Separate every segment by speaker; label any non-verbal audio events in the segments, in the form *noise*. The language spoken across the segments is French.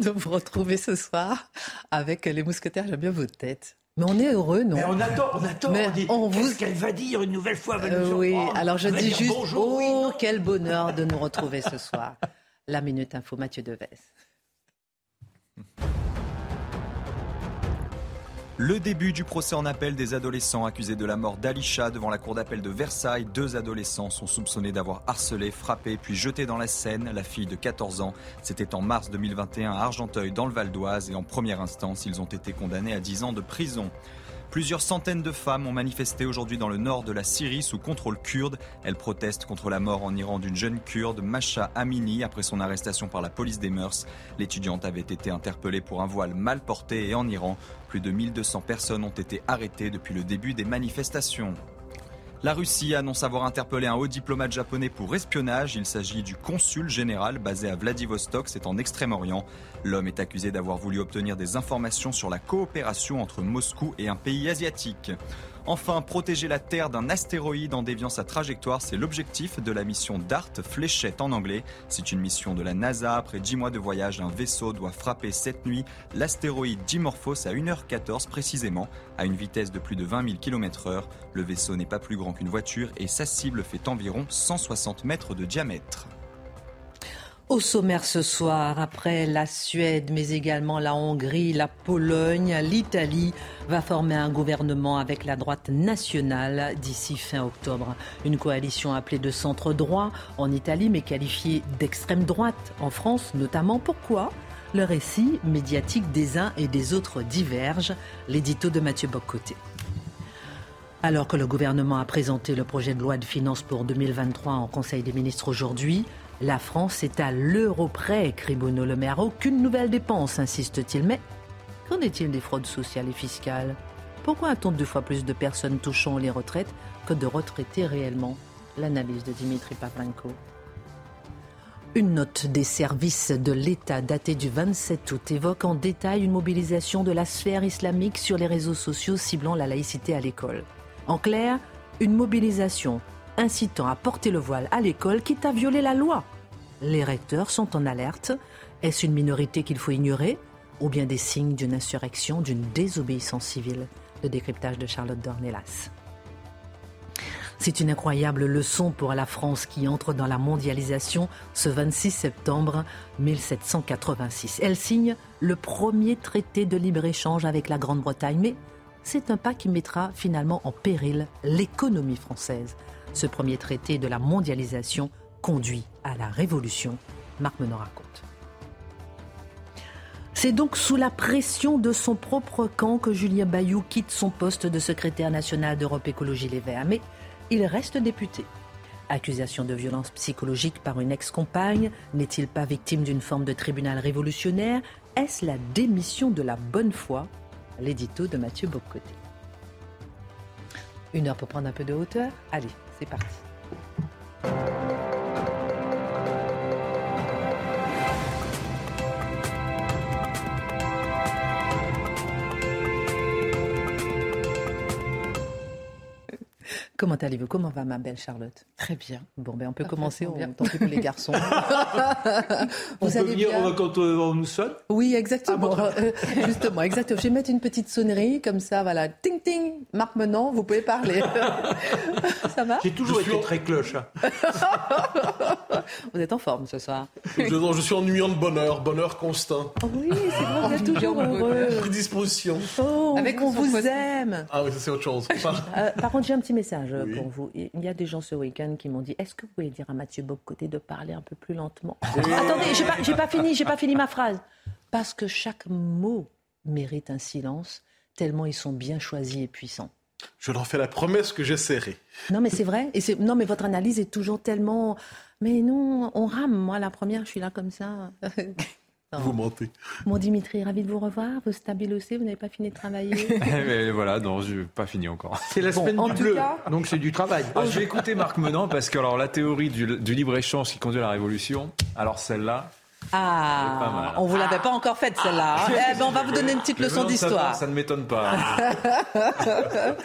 Speaker 1: De vous retrouver ce soir avec les mousquetaires. J'aime bien votre tête. Mais on est heureux, non?
Speaker 2: Mais on attend, on attend.
Speaker 1: Mais
Speaker 2: on dit,
Speaker 1: on vous-
Speaker 2: qu'est-ce qu'elle va dire une nouvelle fois va nous
Speaker 1: Euh, Oui, alors je dis juste,
Speaker 2: bonjour, oui,
Speaker 1: oh, quel bonheur de nous retrouver ce soir. La Minute Info, Mathieu Deves.
Speaker 3: Le début du procès en appel des adolescents accusés de la mort d'Alisha devant la cour d'appel de Versailles. Deux adolescents sont soupçonnés d'avoir harcelé, frappé, puis jeté dans la Seine la fille de 14 ans. C'était en mars 2021 à Argenteuil, dans le Val d'Oise, et en première instance, ils ont été condamnés à 10 ans de prison. Plusieurs centaines de femmes ont manifesté aujourd'hui dans le nord de la Syrie sous contrôle kurde. Elles protestent contre la mort en Iran d'une jeune kurde, Masha Amini, après son arrestation par la police des mœurs. L'étudiante avait été interpellée pour un voile mal porté et en Iran, plus de 1200 personnes ont été arrêtées depuis le début des manifestations. La Russie annonce avoir interpellé un haut diplomate japonais pour espionnage. Il s'agit du consul général basé à Vladivostok, c'est en Extrême-Orient. L'homme est accusé d'avoir voulu obtenir des informations sur la coopération entre Moscou et un pays asiatique. Enfin, protéger la Terre d'un astéroïde en déviant sa trajectoire, c'est l'objectif de la mission DART, fléchette en anglais. C'est une mission de la NASA. Après 10 mois de voyage, un vaisseau doit frapper cette nuit l'astéroïde Dimorphos à 1h14 précisément, à une vitesse de plus de 20 000 km/h. Le vaisseau n'est pas plus grand qu'une voiture et sa cible fait environ 160 mètres de diamètre.
Speaker 1: Au sommaire ce soir, après la Suède, mais également la Hongrie, la Pologne, l'Italie va former un gouvernement avec la droite nationale d'ici fin octobre. Une coalition appelée de centre droit en Italie, mais qualifiée d'extrême droite en France notamment. Pourquoi? Le récit médiatique des uns et des autres diverge. L'édito de Mathieu Boccoté. Alors que le gouvernement a présenté le projet de loi de finances pour 2023 en Conseil des ministres aujourd'hui, la France est à l'euro près, écrit Bruno Le Maire. Aucune nouvelle dépense, insiste-t-il. Mais qu'en est-il des fraudes sociales et fiscales? Pourquoi a-t-on deux fois plus de personnes touchant les retraites que de retraités réellement? L'analyse de Dimitri Pavlenko. Une note des services de l'État datée du 27 août évoque en détail une mobilisation de la sphère islamique sur les réseaux sociaux ciblant la laïcité à l'école. En clair, une mobilisation incitant à porter le voile à l'école, quitte à violer la loi. Les recteurs sont en alerte. Est-ce une minorité qu'il faut ignorer ou bien des signes d'une insurrection, d'une désobéissance civile? Le décryptage de Charlotte Dornelas. C'est une incroyable leçon pour la France qui entre dans la mondialisation ce 26 septembre 1786. Elle signe le premier traité de libre-échange avec la Grande-Bretagne, mais c'est un pas qui mettra finalement en péril l'économie française. Ce premier traité de la mondialisation conduit à la révolution. Marc Menon raconte. C'est donc sous la pression de son propre camp que Julien Bayou quitte son poste de secrétaire national d'Europe Écologie Les Verts. Mais il reste député. Accusation de violence psychologique par une ex-compagne, n'est-il pas victime d'une forme de tribunal révolutionnaire? Est-ce la démission de la bonne foi? L'édito de Mathieu Bocoté. Une heure pour prendre un peu de hauteur? Allez, c'est parti. Comment allez-vous? Comment va ma belle Charlotte?
Speaker 4: Très bien.
Speaker 1: Bon, ben on peut commencer, on, tant pis pour les garçons. *laughs*
Speaker 2: On
Speaker 1: Vous
Speaker 2: peut
Speaker 1: allez
Speaker 2: venir
Speaker 1: bien?
Speaker 2: quand euh, on nous sonne?
Speaker 1: Oui, exactement.
Speaker 2: Ah,
Speaker 1: Euh, justement, exactement. Je vais mettre une petite sonnerie comme ça, voilà. Ting ting. Marc Menant, vous pouvez parler. *laughs* ça va?
Speaker 2: J'ai toujours
Speaker 5: Je
Speaker 2: été très cloche. hein. *laughs*
Speaker 1: Vous êtes en forme ce soir?
Speaker 5: Je, non, je suis ennuyant de bonheur, bonheur constant.
Speaker 1: Oh oui, c'est vrai, vous êtes toujours heureux.
Speaker 5: Prédisposition.
Speaker 1: Oh,
Speaker 4: Avec
Speaker 1: on vous aime.
Speaker 5: Ah oui, ça c'est autre chose. Enfin,
Speaker 1: Euh, par contre, j'ai un petit message euh,
Speaker 5: Oui.
Speaker 1: pour vous. Il y a des gens ce week-end qui m'ont dit Est-ce que vous pouvez dire à Mathieu Bocoté de parler un peu plus lentement Attendez, j'ai pas, j'ai pas fini, j'ai pas fini ma phrase. Parce que chaque mot mérite un silence, tellement ils sont bien choisis et puissants.
Speaker 5: Je leur fais la promesse que j'essaierai.
Speaker 1: Non, mais c'est vrai. Et non, mais votre analyse est toujours tellement. Mais non, on rame. Moi, la première, je suis là comme ça.
Speaker 5: Vous mentez.
Speaker 1: Mon Dimitri, ravi de vous revoir. Vous stabilez aussi, vous n'avez pas fini de travailler. *laughs*
Speaker 4: mais voilà, non, je n'ai pas fini encore.
Speaker 2: C'est la semaine du bleu, donc c'est du travail.
Speaker 4: Ah, je vais écouter Marc Menant parce que alors la théorie du, du libre-échange qui conduit à la révolution, alors celle-là,
Speaker 1: ah, on vous l'avait pas encore faite celle-là. Hein. Eh ben, on va vous donner une petite leçon d'histoire.
Speaker 4: Ça, ne m'étonne pas. *laughs*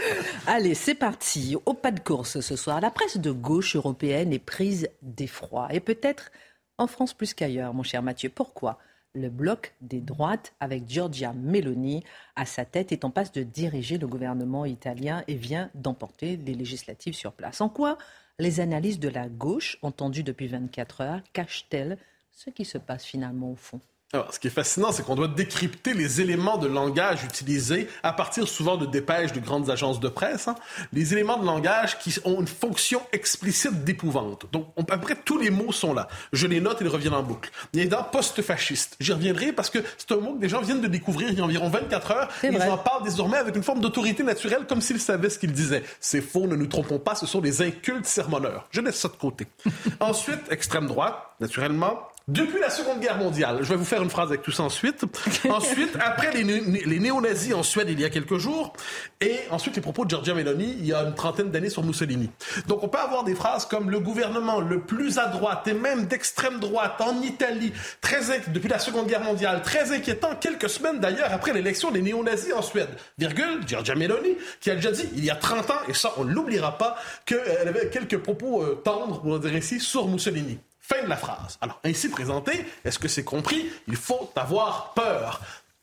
Speaker 1: Allez, c'est parti. Au pas de course ce soir, la presse de gauche européenne est prise d'effroi. Et peut-être en France plus qu'ailleurs, mon cher Mathieu. Pourquoi? Le bloc des droites, avec Giorgia Meloni à sa tête, est en passe de diriger le gouvernement italien et vient d'emporter les législatives sur place. En quoi les analyses de la gauche, entendues depuis 24 heures, cachent-elles ce qui se passe finalement au fond?
Speaker 5: Alors, ce qui est fascinant, c'est qu'on doit décrypter les éléments de langage utilisés à partir souvent de dépêches de grandes agences de presse, hein, les éléments de langage qui ont une fonction explicite d'épouvante. Donc, à peu près tous les mots sont là. Je les note et ils reviennent en boucle. Il y a dans post-fasciste. J'y reviendrai parce que c'est un mot que des gens viennent de découvrir il y a environ 24 heures. Et ils en parlent désormais avec une forme d'autorité naturelle, comme s'ils savaient ce qu'ils disaient. C'est faux, ne nous trompons pas, ce sont des incultes sermonneurs. Je laisse ça de côté. *laughs* Ensuite, extrême droite, naturellement, depuis la Seconde Guerre mondiale, je vais vous faire une phrase avec tout ça ensuite. *laughs* ensuite, après les, les néo-nazis en Suède il y a quelques jours, et ensuite les propos de Giorgia Meloni il y a une trentaine d'années sur Mussolini. Donc on peut avoir des phrases comme le gouvernement le plus à droite et même d'extrême droite en Italie, très depuis la Seconde Guerre mondiale, très inquiétant quelques semaines d'ailleurs après l'élection des néo-nazis en Suède. Virgule, Giorgia Meloni, qui a déjà dit il y a 30 ans, et ça on ne l'oubliera pas, qu'elle avait quelques propos euh, tendres, va dire ici, sur Mussolini. Fin de la phrase. Alors, ainsi présenté, est-ce que c'est compris? Il faut avoir peur.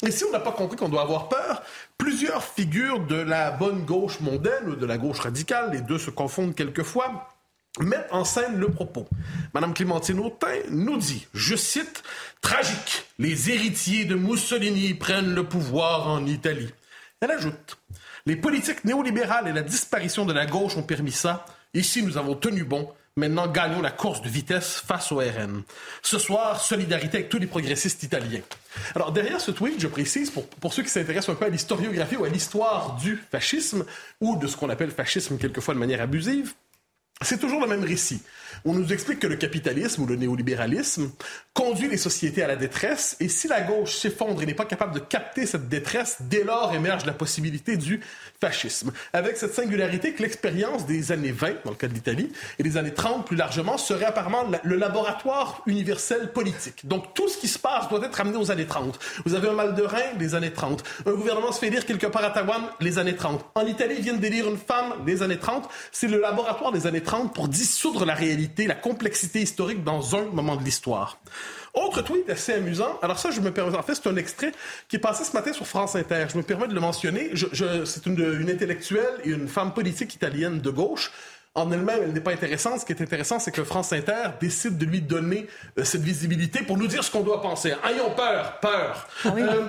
Speaker 5: Et si on n'a pas compris qu'on doit avoir peur, plusieurs figures de la bonne gauche mondaine ou de la gauche radicale, les deux se confondent quelquefois, mettent en scène le propos. Madame Clémentine Autain nous dit, je cite, Tragique, les héritiers de Mussolini prennent le pouvoir en Italie. Elle ajoute, Les politiques néolibérales et la disparition de la gauche ont permis ça. Ici, nous avons tenu bon. Maintenant, gagnons la course de vitesse face au RN. Ce soir, solidarité avec tous les progressistes italiens. Alors, derrière ce tweet, je précise, pour, pour ceux qui s'intéressent un peu à l'historiographie ou à l'histoire du fascisme, ou de ce qu'on appelle fascisme quelquefois de manière abusive, c'est toujours le même récit. On nous explique que le capitalisme ou le néolibéralisme conduit les sociétés à la détresse, et si la gauche s'effondre et n'est pas capable de capter cette détresse, dès lors émerge la possibilité du fascisme. Avec cette singularité que l'expérience des années 20, dans le cas de l'Italie, et des années 30 plus largement, serait apparemment le laboratoire universel politique. Donc tout ce qui se passe doit être amené aux années 30. Vous avez un mal de rein, les années 30. Un gouvernement se fait élire quelque part à Taïwan, les années 30. En Italie, ils viennent d'élire une femme, les années 30. C'est le laboratoire des années 30 pour dissoudre la réalité, la complexité historique dans un moment de l'histoire. Autre tweet assez amusant. Alors ça, je me permets. En fait, c'est un extrait qui est passé ce matin sur France Inter. Je me permets de le mentionner. Je, c'est une, une intellectuelle et une femme politique italienne de gauche en elle-même, elle n'est pas intéressante. Ce qui est intéressant, c'est que France Inter décide de lui donner euh, cette visibilité pour nous dire ce qu'on doit penser. Ayons peur, peur. Ah euh,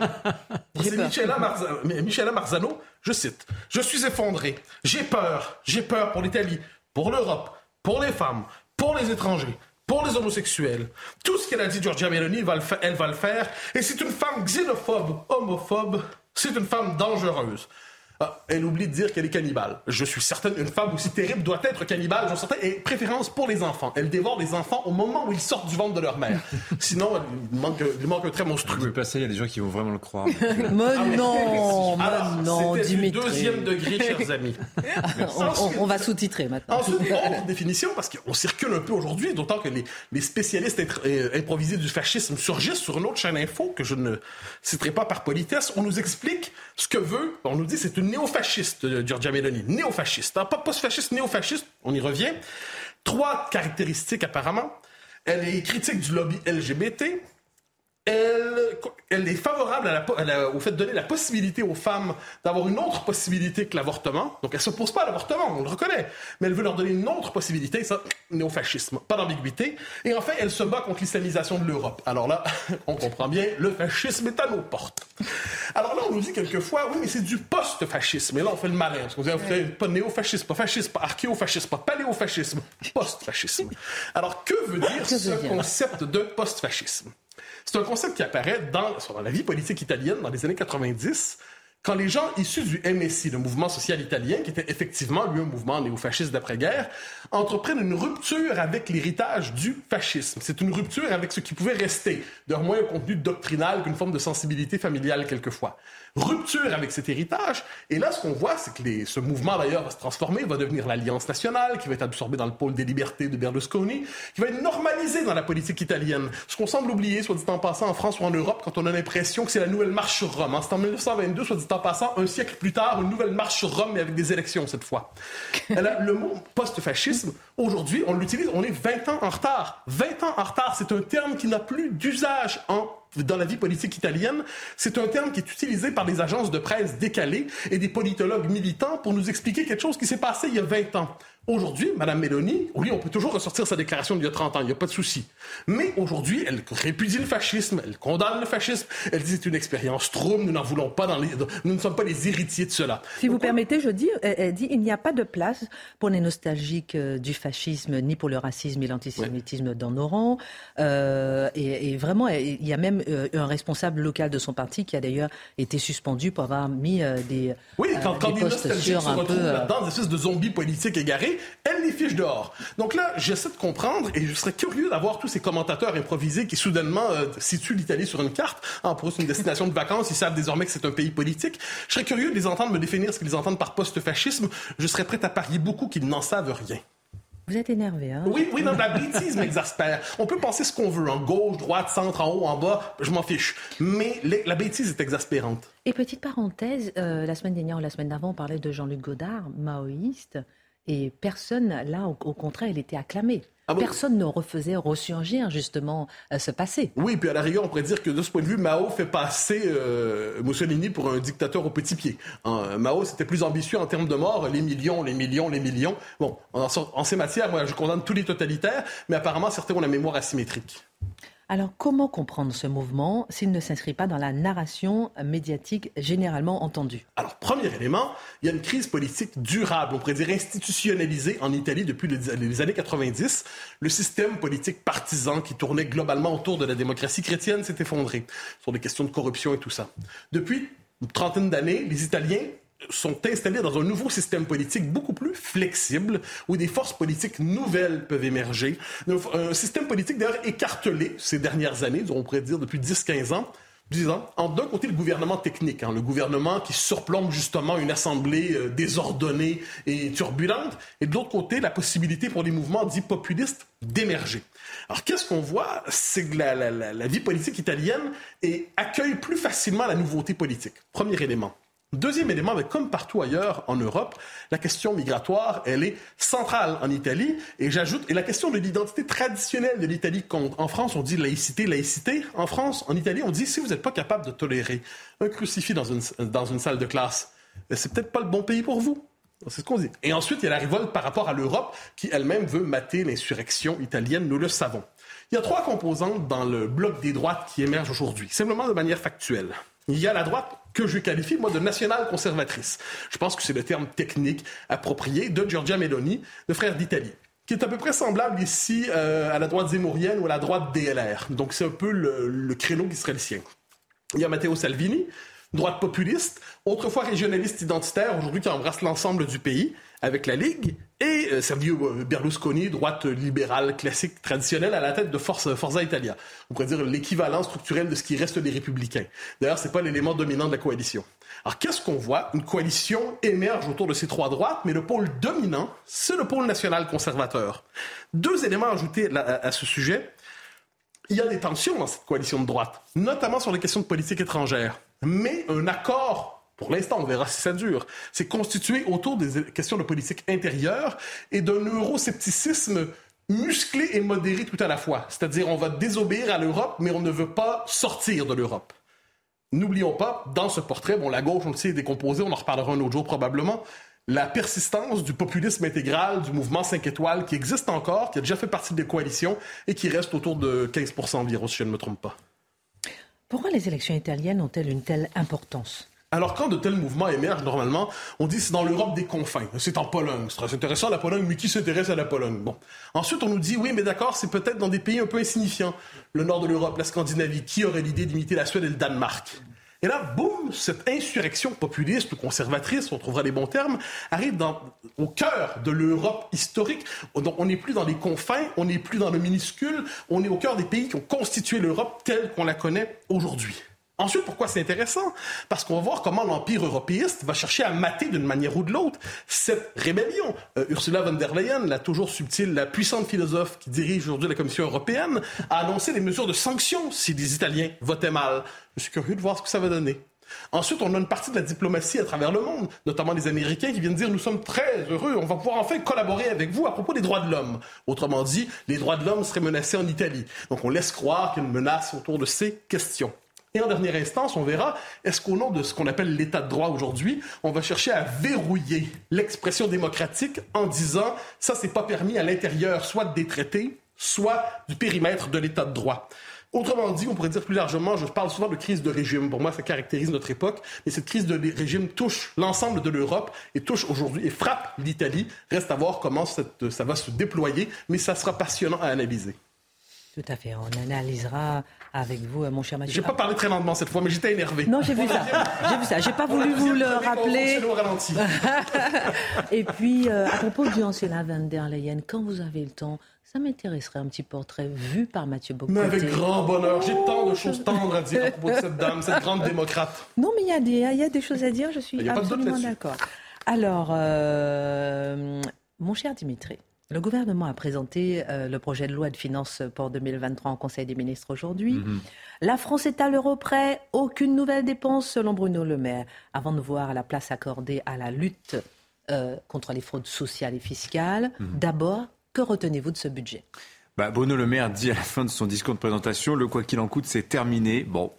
Speaker 5: *laughs* c'est Michela, Michela Marzano, je cite, Je suis effondré, j'ai peur, j'ai peur pour l'Italie, pour l'Europe, pour les femmes, pour les étrangers, pour les homosexuels. Tout ce qu'elle a dit, Giorgia Meloni, elle va le faire. Et c'est une femme xénophobe, homophobe. C'est une femme dangereuse. Ah, elle oublie de dire qu'elle est cannibale. Je suis certaine qu'une femme aussi terrible doit être cannibale. J'en certain. Et préférence pour les enfants. Elle dévore les enfants au moment où ils sortent du ventre de leur mère. *laughs* Sinon, il manque, il manque un trait monstrueux.
Speaker 4: Passer, il y a des gens qui vont vraiment le croire. *laughs*
Speaker 1: mais non, ah, non, Dimitri.
Speaker 5: deuxième degré, chers *laughs* amis.
Speaker 1: on, va sous-titrer maintenant.
Speaker 5: Ensuite, autre définition, parce qu'on circule un peu aujourd'hui, d'autant que les, les spécialistes euh, improvisés du fascisme surgissent sur une autre chaîne info que je ne citerai pas par politesse. On nous explique ce que veut, on nous dit c'est une néo-fasciste, euh, Giorgia Meloni. Néo-fasciste. Hein, pas post-fasciste, néo-fasciste. On y revient. Trois caractéristiques apparemment. Elle est critique du lobby LGBT elle, elle est favorable au fait de donner la possibilité aux femmes d'avoir une autre possibilité que l'avortement. Donc, elle ne s'oppose pas à l'avortement, on le reconnaît. Mais elle veut leur donner une autre possibilité, ça, néo-fascisme. Pas d'ambiguïté. Et enfin, elle se bat contre l'islamisation de l'Europe. Alors là, *laughs* on comprend bien, le fascisme est à nos portes. Alors là, on nous dit quelquefois, oui, mais c'est du post-fascisme. Et là, on fait le malin. Parce qu'on dit, pas néo-fascisme, pas fascisme, pas archéo-fascisme, pas paléo-fascisme, post-fascisme. Alors, que veut *laughs* dire ce concept de post-fascisme? C'est un concept qui apparaît dans, la vie politique italienne dans les années 90 quand les gens issus du MSI, le mouvement social italien, qui était effectivement lui un mouvement néofasciste d'après-guerre, entreprennent une rupture avec l'héritage du fascisme. C'est une rupture avec ce qui pouvait rester, d'un moins contenu doctrinal qu'une forme de sensibilité familiale quelquefois rupture avec cet héritage. Et là, ce qu'on voit, c'est que ce mouvement, d'ailleurs, va se transformer, va devenir l'Alliance nationale, qui va être absorbée dans le pôle des libertés de Berlusconi, qui va être normalisé dans la politique italienne. Ce qu'on semble oublier, soit dit en passant, en France ou en Europe, quand on a l'impression que c'est la nouvelle marche sur Rome. C'est en 1922, soit dit en passant, un siècle plus tard, une nouvelle marche sur Rome, mais avec des élections cette fois. *laughs* le mot post-fascisme, aujourd'hui, on l'utilise, on est 20 ans en retard. 20 ans en retard, c'est un terme qui n'a plus d'usage en dans la vie politique italienne, c'est un terme qui est utilisé par des agences de presse décalées et des politologues militants pour nous expliquer quelque chose qui s'est passé il y a 20 ans. Aujourd'hui, Mme Meloni, oui, on peut toujours ressortir sa déclaration d'il y a 30 ans, il n'y a pas de souci. Mais aujourd'hui, elle répudie le fascisme, elle condamne le fascisme, elle dit c'est une expérience trouble, nous n'en voulons pas dans les, nous ne sommes pas les héritiers de cela.
Speaker 1: Si vous permettez, je dis, elle dit il n'y a pas de place pour les nostalgiques euh, du fascisme, ni pour le racisme et l'antisémitisme dans nos rangs. Euh, et, vraiment, il y a même euh, un responsable local de son parti qui a d'ailleurs été suspendu pour avoir mis des.
Speaker 5: Oui, quand, quand des nostalgiques se retrouvent là-dedans, des espèces de zombies politiques égarés, elle les fiche dehors. Donc là, j'essaie de comprendre et je serais curieux d'avoir tous ces commentateurs improvisés qui soudainement euh, situent l'Italie sur une carte. Ah, pour une destination de vacances. Ils savent désormais que c'est un pays politique. Je serais curieux de les entendre me définir ce qu'ils entendent par post-fascisme. Je serais prêt à parier beaucoup qu'ils n'en savent rien.
Speaker 1: Vous êtes énervé, hein?
Speaker 5: Oui, oui, non, la bêtise m'exaspère. On peut penser ce qu'on veut, en gauche, droite, centre, en haut, en bas, je m'en fiche. Mais la bêtise est exaspérante.
Speaker 1: Et petite parenthèse, euh, la semaine dernière ou la semaine d'avant, on parlait de Jean-Luc Godard, maoïste. Et personne, là, au, contraire, il était acclamé. Ah personne ne refaisait ressurgir justement euh, ce passé.
Speaker 5: Oui, puis à la rigueur, on pourrait dire que de ce point de vue, Mao fait passer euh, Mussolini pour un dictateur au petit pied. Hein, Mao, c'était plus ambitieux en termes de mort, les millions, les millions, les millions. Bon, en, en ces matières, moi, je condamne tous les totalitaires, mais apparemment, certains ont la mémoire asymétrique.
Speaker 1: Alors comment comprendre ce mouvement s'il ne s'inscrit pas dans la narration médiatique généralement entendue?
Speaker 5: Alors premier élément, il y a une crise politique durable, on pourrait dire institutionnalisée en Italie depuis les années 90. Le système politique partisan qui tournait globalement autour de la démocratie chrétienne s'est effondré sur des questions de corruption et tout ça. Depuis une trentaine d'années, les Italiens sont installés dans un nouveau système politique beaucoup plus flexible, où des forces politiques nouvelles peuvent émerger. Un système politique d'ailleurs écartelé ces dernières années, on pourrait dire depuis 10-15 ans, disons, en d'un côté le gouvernement technique, hein, le gouvernement qui surplombe justement une assemblée euh, désordonnée et turbulente, et de l'autre côté la possibilité pour les mouvements dits populistes d'émerger. Alors qu'est-ce qu'on voit? C'est que la, la, vie politique italienne accueille plus facilement la nouveauté politique. Premier élément. Deuxième élément, mais comme partout ailleurs en Europe, la question migratoire, elle est centrale en Italie. Et j'ajoute, et la question de l'identité traditionnelle de l'Italie, en France, on dit laïcité, laïcité. En France, en Italie, on dit si vous n'êtes pas capable de tolérer un crucifix dans une, dans une salle de classe, ben, c'est peut-être pas le bon pays pour vous. C'est ce qu'on dit. Et ensuite, il y a la révolte par rapport à l'Europe qui elle-même veut mater l'insurrection italienne, nous le savons. Il y a trois composantes dans le bloc des droites qui émergent aujourd'hui, simplement de manière factuelle. Il y a la droite que je qualifie, moi, de nationale conservatrice. Je pense que c'est le terme technique approprié de Giorgia Meloni, le frère d'Italie qui est à peu près semblable ici euh, à la droite zémorienne ou à la droite DLR. Donc c'est un peu le, le créneau qui serait le sien. Il y a Matteo Salvini, droite populiste, autrefois régionaliste identitaire, aujourd'hui qui embrasse l'ensemble du pays avec la Ligue, et euh, Sergio Berlusconi, droite libérale classique traditionnelle, à la tête de Forza Italia. On pourrait dire l'équivalent structurel de ce qui reste des républicains. D'ailleurs, c'est pas l'élément dominant de la coalition. Alors, qu'est-ce qu'on voit? Une coalition émerge autour de ces trois droites, mais le pôle dominant, c'est le pôle national conservateur. Deux éléments ajoutés à ce sujet. Il y a des tensions dans cette coalition de droite, notamment sur les questions de politique étrangère. Mais un accord pour l'instant, on verra si ça dure, c'est constitué autour des questions de politique intérieure et d'un euroscepticisme musclé et modéré tout à la fois. C'est-à-dire, on va désobéir à l'Europe, mais on ne veut pas sortir de l'Europe. N'oublions pas, dans ce portrait, bon, la gauche, on le sait, est décomposée, on en reparlera un autre jour probablement, la persistance du populisme intégral, du mouvement 5 étoiles qui existe encore, qui a déjà fait partie des coalitions et qui reste autour de 15 environ, si je ne me trompe pas.
Speaker 1: Pourquoi les élections italiennes ont-elles une telle importance?
Speaker 5: Alors, quand de tels mouvements émergent, normalement, on dit c'est dans l'Europe des confins. C'est en Pologne. C'est intéressant, la Pologne, mais qui s'intéresse à la Pologne? Bon. Ensuite, on nous dit, oui, mais d'accord, c'est peut-être dans des pays un peu insignifiants. Le nord de l'Europe, la Scandinavie. Qui aurait l'idée d'imiter la Suède et le Danemark? Et là, boum, cette insurrection populiste ou conservatrice, on trouvera les bons termes, arrive dans, au cœur de l'Europe historique. on n'est plus dans les confins, on n'est plus dans le minuscule, on est au cœur des pays qui ont constitué l'Europe telle qu'on la connaît aujourd'hui. Ensuite, pourquoi c'est intéressant? Parce qu'on va voir comment l'Empire européiste va chercher à mater d'une manière ou de l'autre cette rébellion. Euh, Ursula von der Leyen, la toujours subtile, la puissante philosophe qui dirige aujourd'hui la Commission européenne, a annoncé des mesures de sanctions si les Italiens votaient mal. Je suis curieux de voir ce que ça va donner. Ensuite, on a une partie de la diplomatie à travers le monde, notamment les Américains qui viennent dire nous sommes très heureux, on va pouvoir enfin collaborer avec vous à propos des droits de l'homme. Autrement dit, les droits de l'homme seraient menacés en Italie. Donc on laisse croire qu'il y a une menace autour de ces questions. Et en dernière instance, on verra, est-ce qu'au nom de ce qu'on appelle l'état de droit aujourd'hui, on va chercher à verrouiller l'expression démocratique en disant ça, c'est pas permis à l'intérieur soit des traités, soit du périmètre de l'état de droit. Autrement dit, on pourrait dire plus largement, je parle souvent de crise de régime. Pour moi, ça caractérise notre époque. Mais cette crise de régime touche l'ensemble de l'Europe et touche aujourd'hui et frappe l'Italie. Reste à voir comment ça va se déployer, mais ça sera passionnant à analyser.
Speaker 1: Tout à fait. On analysera avec vous, mon cher Mathieu.
Speaker 5: J'ai pas parlé très lentement cette fois, mais j'étais énervé.
Speaker 1: Non, j'ai vu ça. J'ai vu ça. J'ai pas voulu vous le rappeler. *laughs* Et puis, euh, à propos du ancien van der Leyen, quand vous avez le temps, ça m'intéresserait un petit portrait vu par Mathieu Bocoté.
Speaker 5: Mais avec grand bonheur. J'ai tant de choses tendres à dire à propos de cette dame, cette grande démocrate.
Speaker 1: Non, mais il y, a des, y a des choses à dire. Je suis absolument d'accord. Alors, euh, mon cher Dimitri. Le gouvernement a présenté euh, le projet de loi de finances pour 2023 en Conseil des ministres aujourd'hui. Mhm. La France est à l'euro près, aucune nouvelle dépense selon Bruno Le Maire. Avant de voir la place accordée à la lutte euh, contre les fraudes sociales et fiscales, mhm. d'abord, que retenez-vous de ce budget?
Speaker 4: Bah, Bruno Le Maire dit à la fin de son discours de présentation, le quoi qu'il en coûte, c'est terminé. Bon,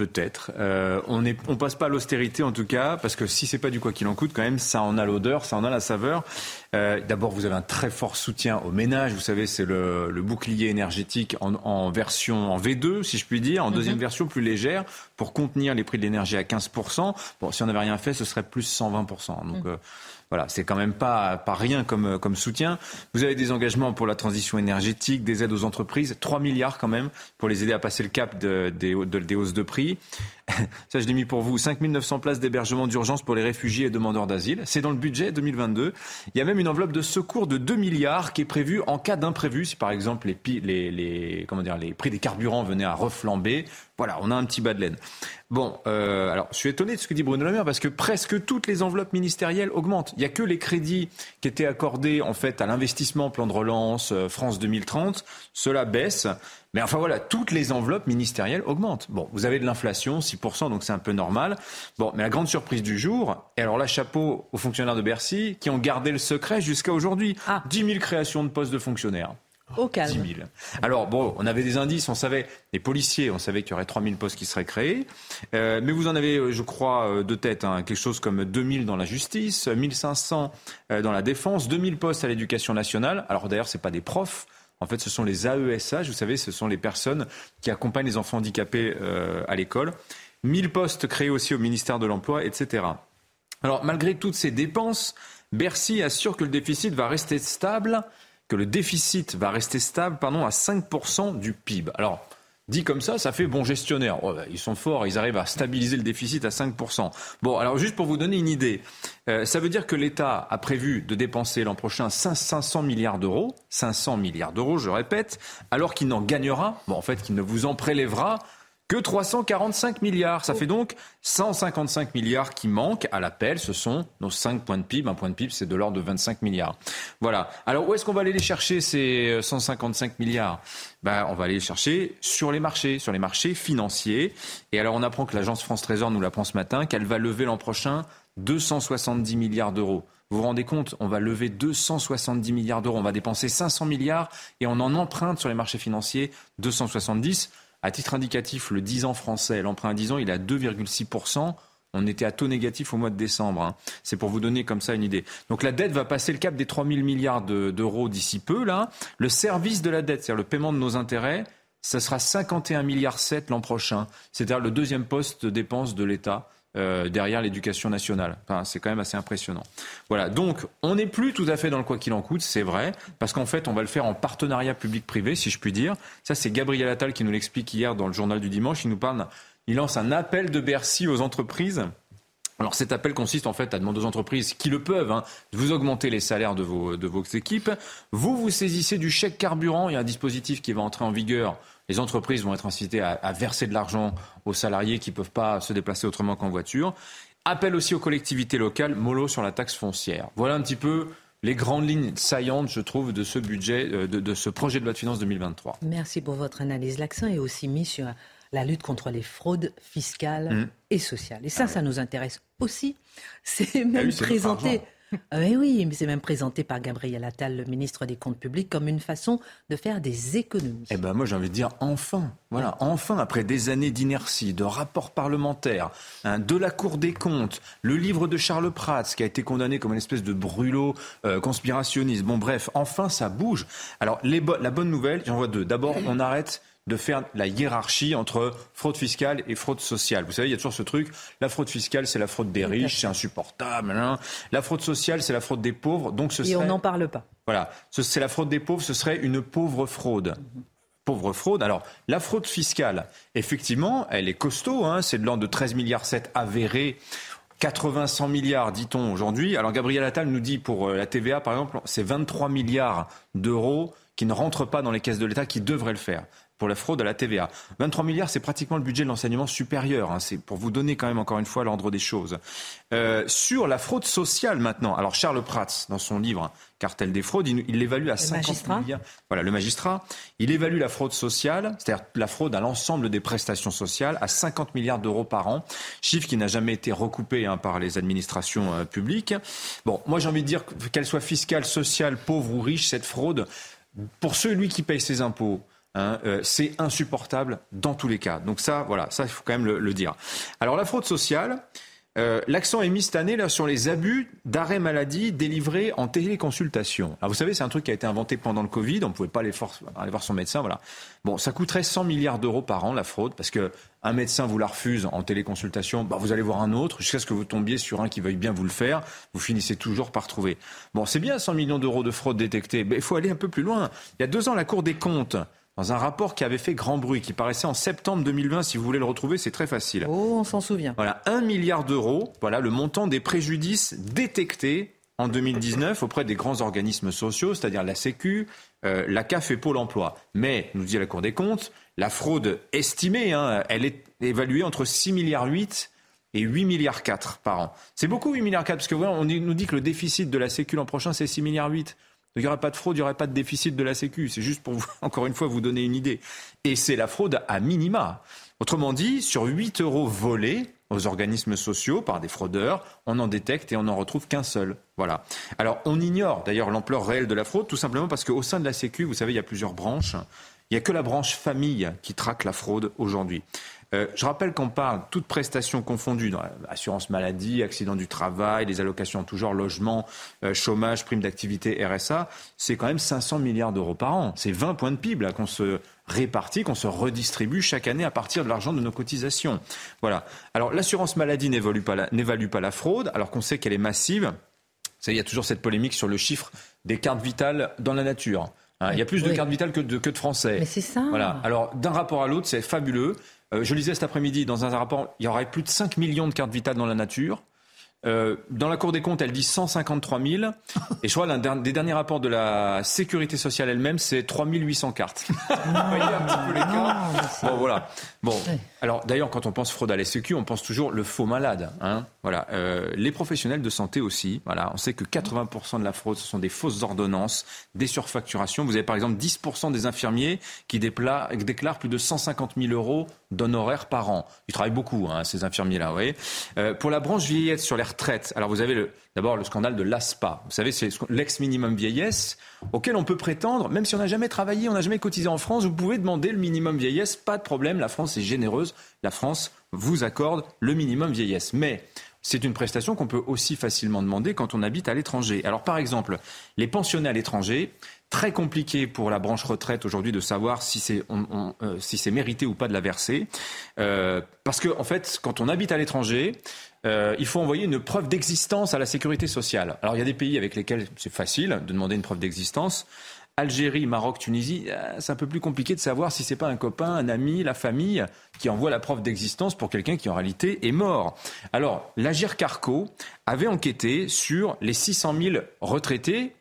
Speaker 4: Peut-être. Euh, on ne on passe pas à l'austérité en tout cas, parce que si c'est pas du quoi qu'il en coûte, quand même, ça en a l'odeur, ça en a la saveur. Euh, D'abord, vous avez un très fort soutien aux ménages. Vous savez, c'est le, le, bouclier énergétique en, en, version en V2, si je puis dire, en deuxième mhm. version plus légère, pour contenir les prix de l'énergie à 15%. Bon, si on n'avait rien fait, ce serait plus 120%. Donc, mhm. euh, voilà, c'est quand même pas, pas rien comme, comme soutien. Vous avez des engagements pour la transition énergétique, des aides aux entreprises, 3 milliards quand même pour les aider à passer le cap de, des, des hausses de prix. Ça, je l'ai mis pour vous. 5 900 places d'hébergement d'urgence pour les réfugiés et demandeurs d'asile. C'est dans le budget 2022. Il y a même une enveloppe de secours de 2 milliards qui est prévue en cas d'imprévu. Si par exemple les prix des carburants venaient à reflamber. Voilà, on a un petit bas de laine. Bon, euh, alors je suis étonné de ce que dit Bruno Le Maire parce que presque toutes les enveloppes ministérielles augmentent. Il n'y a que les crédits qui étaient accordés en fait à l'investissement, plan de relance, euh, France 2030. Cela baisse. Mais enfin voilà, toutes les enveloppes ministérielles augmentent. Bon, vous avez de l'inflation, 6%, donc c'est un peu normal. Bon, mais la grande surprise du jour, et alors là, chapeau aux fonctionnaires de Bercy, qui ont gardé le secret jusqu'à aujourd'hui. Ah. 10 000 créations de postes de fonctionnaires.
Speaker 1: Au calme.
Speaker 4: 10 000. Alors, bon, on avait des indices, on savait, les policiers, on savait qu'il y aurait 3 000 postes qui seraient créés. Euh, mais vous en avez, euh, je crois, euh, de tête, hein, quelque chose comme 2 000 dans la justice, 1 500 dans la défense, 2 000 postes à l'éducation nationale. Alors d'ailleurs, ce pas des profs, en fait, ce sont les AESH, vous savez, ce sont les personnes qui accompagnent les enfants handicapés euh, à l'école. 1000 postes créés aussi au ministère de l'Emploi, etc. Alors, malgré toutes ces dépenses, Bercy assure que le déficit va rester stable, que le déficit va rester stable, pardon, à 5% du PIB. Alors, Dit comme ça, ça fait bon gestionnaire. Bah, ils sont forts, ils arrivent à stabiliser le déficit à 5%. Bon, alors juste pour vous donner une idée, euh, ça veut dire que l'État a prévu de dépenser l'an prochain 500 milliards d'euros, 500 milliards d'euros, je répète, alors qu'il n'en gagnera, bon, en fait, qu'il ne vous en prélèvera que 345 milliards. Ça fait donc 155 milliards qui manquent à l'appel. Ce sont nos 5 points de PIB. Un point de PIB, c'est de l'ordre de 25 milliards. Voilà. Alors, où est-ce qu'on va aller les chercher, ces 155 milliards? Ben, On va aller les chercher sur les marchés, sur les marchés financiers. Et alors, on apprend que l'agence France Trésor nous l'apprend ce matin, qu'elle va lever l'an prochain 270 milliards d'euros. Vous vous rendez compte, on va lever 270 milliards d'euros, on va dépenser 500 milliards et on en emprunte sur les marchés financiers 270. À titre indicatif, le 10 ans français, l'emprunt à 10 ans, il est à 2,6%. On était à taux négatif au mois de décembre. Hein. C'est pour vous donner comme ça une idée. Donc la dette va passer le cap des 3 000 milliards d'euros d'ici peu. Là. Le service de la dette, c'est-à-dire le paiement de nos intérêts, ça sera 51 milliards 7 l'an prochain. C'est-à-dire le deuxième poste de dépense de l'État. Euh, derrière l'éducation nationale. C'est quand même assez impressionnant. Voilà, donc on n'est plus tout à fait dans le quoi qu'il en coûte, c'est vrai, parce qu'en fait on va le faire en partenariat public-privé, si je puis dire. Ça, c'est Gabriel Attal qui nous l'explique hier dans le journal du dimanche. Il nous parle il lance un appel de Bercy aux entreprises alors cet appel consiste en fait à demander aux entreprises qui le peuvent hein, de vous augmenter les salaires de vos, de vos équipes. Vous vous saisissez du chèque carburant. Il y a un dispositif qui va entrer en vigueur. Les entreprises vont être incitées à, à verser de l'argent aux salariés qui ne peuvent pas se déplacer autrement qu'en voiture. Appel aussi aux collectivités locales, mollo sur la taxe foncière. Voilà un petit peu les grandes lignes saillantes, je trouve, de ce budget, euh, de, de ce projet de loi de finances 2023.
Speaker 1: Merci pour votre analyse. L'accent est aussi mis sur la lutte contre les fraudes fiscales mmh. et sociales. Et ça, ah ça nous intéresse aussi. C'est ah même présenté. Ah oui, mais c'est même présenté par Gabriel Attal, le ministre des Comptes publics, comme une façon de faire des économies.
Speaker 4: Eh ben moi j'ai envie de dire enfin, voilà, enfin après des années d'inertie, de rapports parlementaires, hein, de la Cour des comptes, le livre de Charles Prats qui a été condamné comme une espèce de brûlot euh, conspirationniste. Bon bref, enfin ça bouge. Alors les la bonne nouvelle, j'en vois deux. D'abord, on arrête de faire la hiérarchie entre fraude fiscale et fraude sociale. Vous savez, il y a toujours ce truc, la fraude fiscale, c'est la fraude des riches, c'est insupportable. Hein. La fraude sociale, c'est la fraude des pauvres. Donc ce
Speaker 1: et on n'en parle pas.
Speaker 4: Voilà, c'est la fraude des pauvres, ce serait une pauvre fraude. Pauvre fraude. Alors, la fraude fiscale, effectivement, elle est costaud. Hein, c'est de l'ordre de 13 milliards 7 avérés. 80-100 milliards, dit-on aujourd'hui. Alors Gabriel Attal nous dit pour euh, la TVA, par exemple, c'est 23 milliards d'euros qui ne rentrent pas dans les caisses de l'État, qui devraient le faire pour la fraude à la TVA. 23 milliards, c'est pratiquement le budget de l'enseignement supérieur. Hein. C'est pour vous donner quand même encore une fois l'ordre des choses. Euh, sur la fraude sociale maintenant, alors Charles Prats, dans son livre Cartel des fraudes, il l'évalue à 50 milliards. Voilà, le magistrat, il évalue la fraude sociale, c'est-à-dire la fraude à l'ensemble des prestations sociales, à 50 milliards d'euros par an, chiffre qui n'a jamais été recoupé hein, par les administrations euh, publiques. Bon, moi j'ai envie de dire qu'elle soit fiscale, sociale, pauvre ou riche, cette fraude, pour celui qui paye ses impôts, Hein, euh, c'est insupportable dans tous les cas. Donc ça, voilà, ça il faut quand même le, dire. Alors la fraude sociale, euh, l'accent est mis cette année là, sur les abus d'arrêt maladie délivrés en téléconsultation. Alors vous savez, c'est un truc qui a été inventé pendant le Covid. On ne pouvait pas aller, voir son médecin. Voilà. Bon, ça coûterait 100 milliards d'euros par an la fraude parce que un médecin vous la refuse en téléconsultation, bah, vous allez voir un autre jusqu'à ce que vous tombiez sur un qui veuille bien vous le faire. Vous finissez toujours par trouver. Bon, c'est bien 100 millions d'euros de fraude détectée, mais il faut aller un peu plus loin. Il y a deux ans, la Cour des comptes dans un rapport qui avait fait grand bruit, qui paraissait en septembre 2020. Si vous voulez le retrouver, c'est très facile.
Speaker 1: Oh, on s'en souvient.
Speaker 4: Voilà, un milliard d'euros. Voilà le montant des préjudices détectés en 2019 auprès des grands organismes sociaux, c'est-à-dire la Sécu, euh, la CAF et Pôle Emploi. Mais, nous dit la Cour des comptes, la fraude estimée, hein, elle est évaluée entre 6 milliards 8 et 8 milliards 4 par an. C'est beaucoup 8 milliards 4 parce que voilà, on nous dit que le déficit de la Sécu l'an prochain c'est 6 milliards 8. Il n'y aurait pas de fraude, il n'y aurait pas de déficit de la Sécu. C'est juste pour, vous, *laughs* encore une fois, vous donner une idée. Et c'est la fraude à minima. Autrement dit, sur 8 euros volés aux organismes sociaux par des fraudeurs, on en détecte et on n'en retrouve qu'un seul. Voilà. Alors, on ignore d'ailleurs l'ampleur réelle de la fraude, tout simplement parce qu'au sein de la Sécu, vous savez, il y a plusieurs branches. Il n'y a que la branche famille qui traque la fraude aujourd'hui. Euh, je rappelle qu'on parle toutes prestations confondues, dans assurance maladie, accident du travail, les allocations en tout genre, logement, euh, chômage, prime d'activité, RSA, c'est quand même 500 milliards d'euros par an. C'est 20 points de PIB qu'on se répartit, qu'on se redistribue chaque année à partir de l'argent de nos cotisations. Voilà. Alors l'assurance maladie n'évalue pas, pas la fraude, alors qu'on sait qu'elle est massive. Il y a toujours cette polémique sur le chiffre des cartes vitales dans la nature. Hein, il y a plus de cartes vitales que de, que de Français.
Speaker 1: Mais c'est ça.
Speaker 4: Voilà. Alors, d'un rapport à l'autre, c'est fabuleux. Euh, je lisais cet après-midi dans un rapport, il y aurait plus de 5 millions de cartes vitales dans la nature. Euh, dans la Cour des comptes, elle dit 153 000. Et je crois l'un des derniers rapports de la sécurité sociale elle-même, c'est 3 800 cartes. *laughs* Vous voyez un petit peu les cas. Bon, voilà. Bon, alors d'ailleurs, quand on pense fraude à la on pense toujours le faux malade. Hein voilà. Euh, les professionnels de santé aussi. Voilà. On sait que 80% de la fraude, ce sont des fausses ordonnances, des surfacturations. Vous avez par exemple 10% des infirmiers qui déclarent plus de 150 000 euros d'honoraires par an. Ils travaillent beaucoup, hein, ces infirmiers-là. Euh, pour la branche vieillesse sur les retraites, alors vous avez d'abord le scandale de l'ASPA. Vous savez, c'est l'ex-minimum vieillesse auquel on peut prétendre, même si on n'a jamais travaillé, on n'a jamais cotisé en France, vous pouvez demander le minimum vieillesse, pas de problème, la France est généreuse, la France vous accorde le minimum vieillesse. Mais c'est une prestation qu'on peut aussi facilement demander quand on habite à l'étranger. Alors par exemple, les pensionnés à l'étranger, très compliqué pour la branche retraite aujourd'hui de savoir si c'est euh, mérité ou pas de la verser. Euh, parce que en fait, quand on habite à l'étranger, euh, il faut envoyer une preuve d'existence à la sécurité sociale. Alors il y a des pays avec lesquels c'est facile de demander une preuve d'existence. Algérie, Maroc, Tunisie, euh, c'est un peu plus compliqué de savoir si c'est pas un copain, un ami, la famille qui envoie la preuve d'existence pour quelqu'un qui en réalité est mort. Alors, l'Agir Carco avait enquêté sur les 600 000 retraités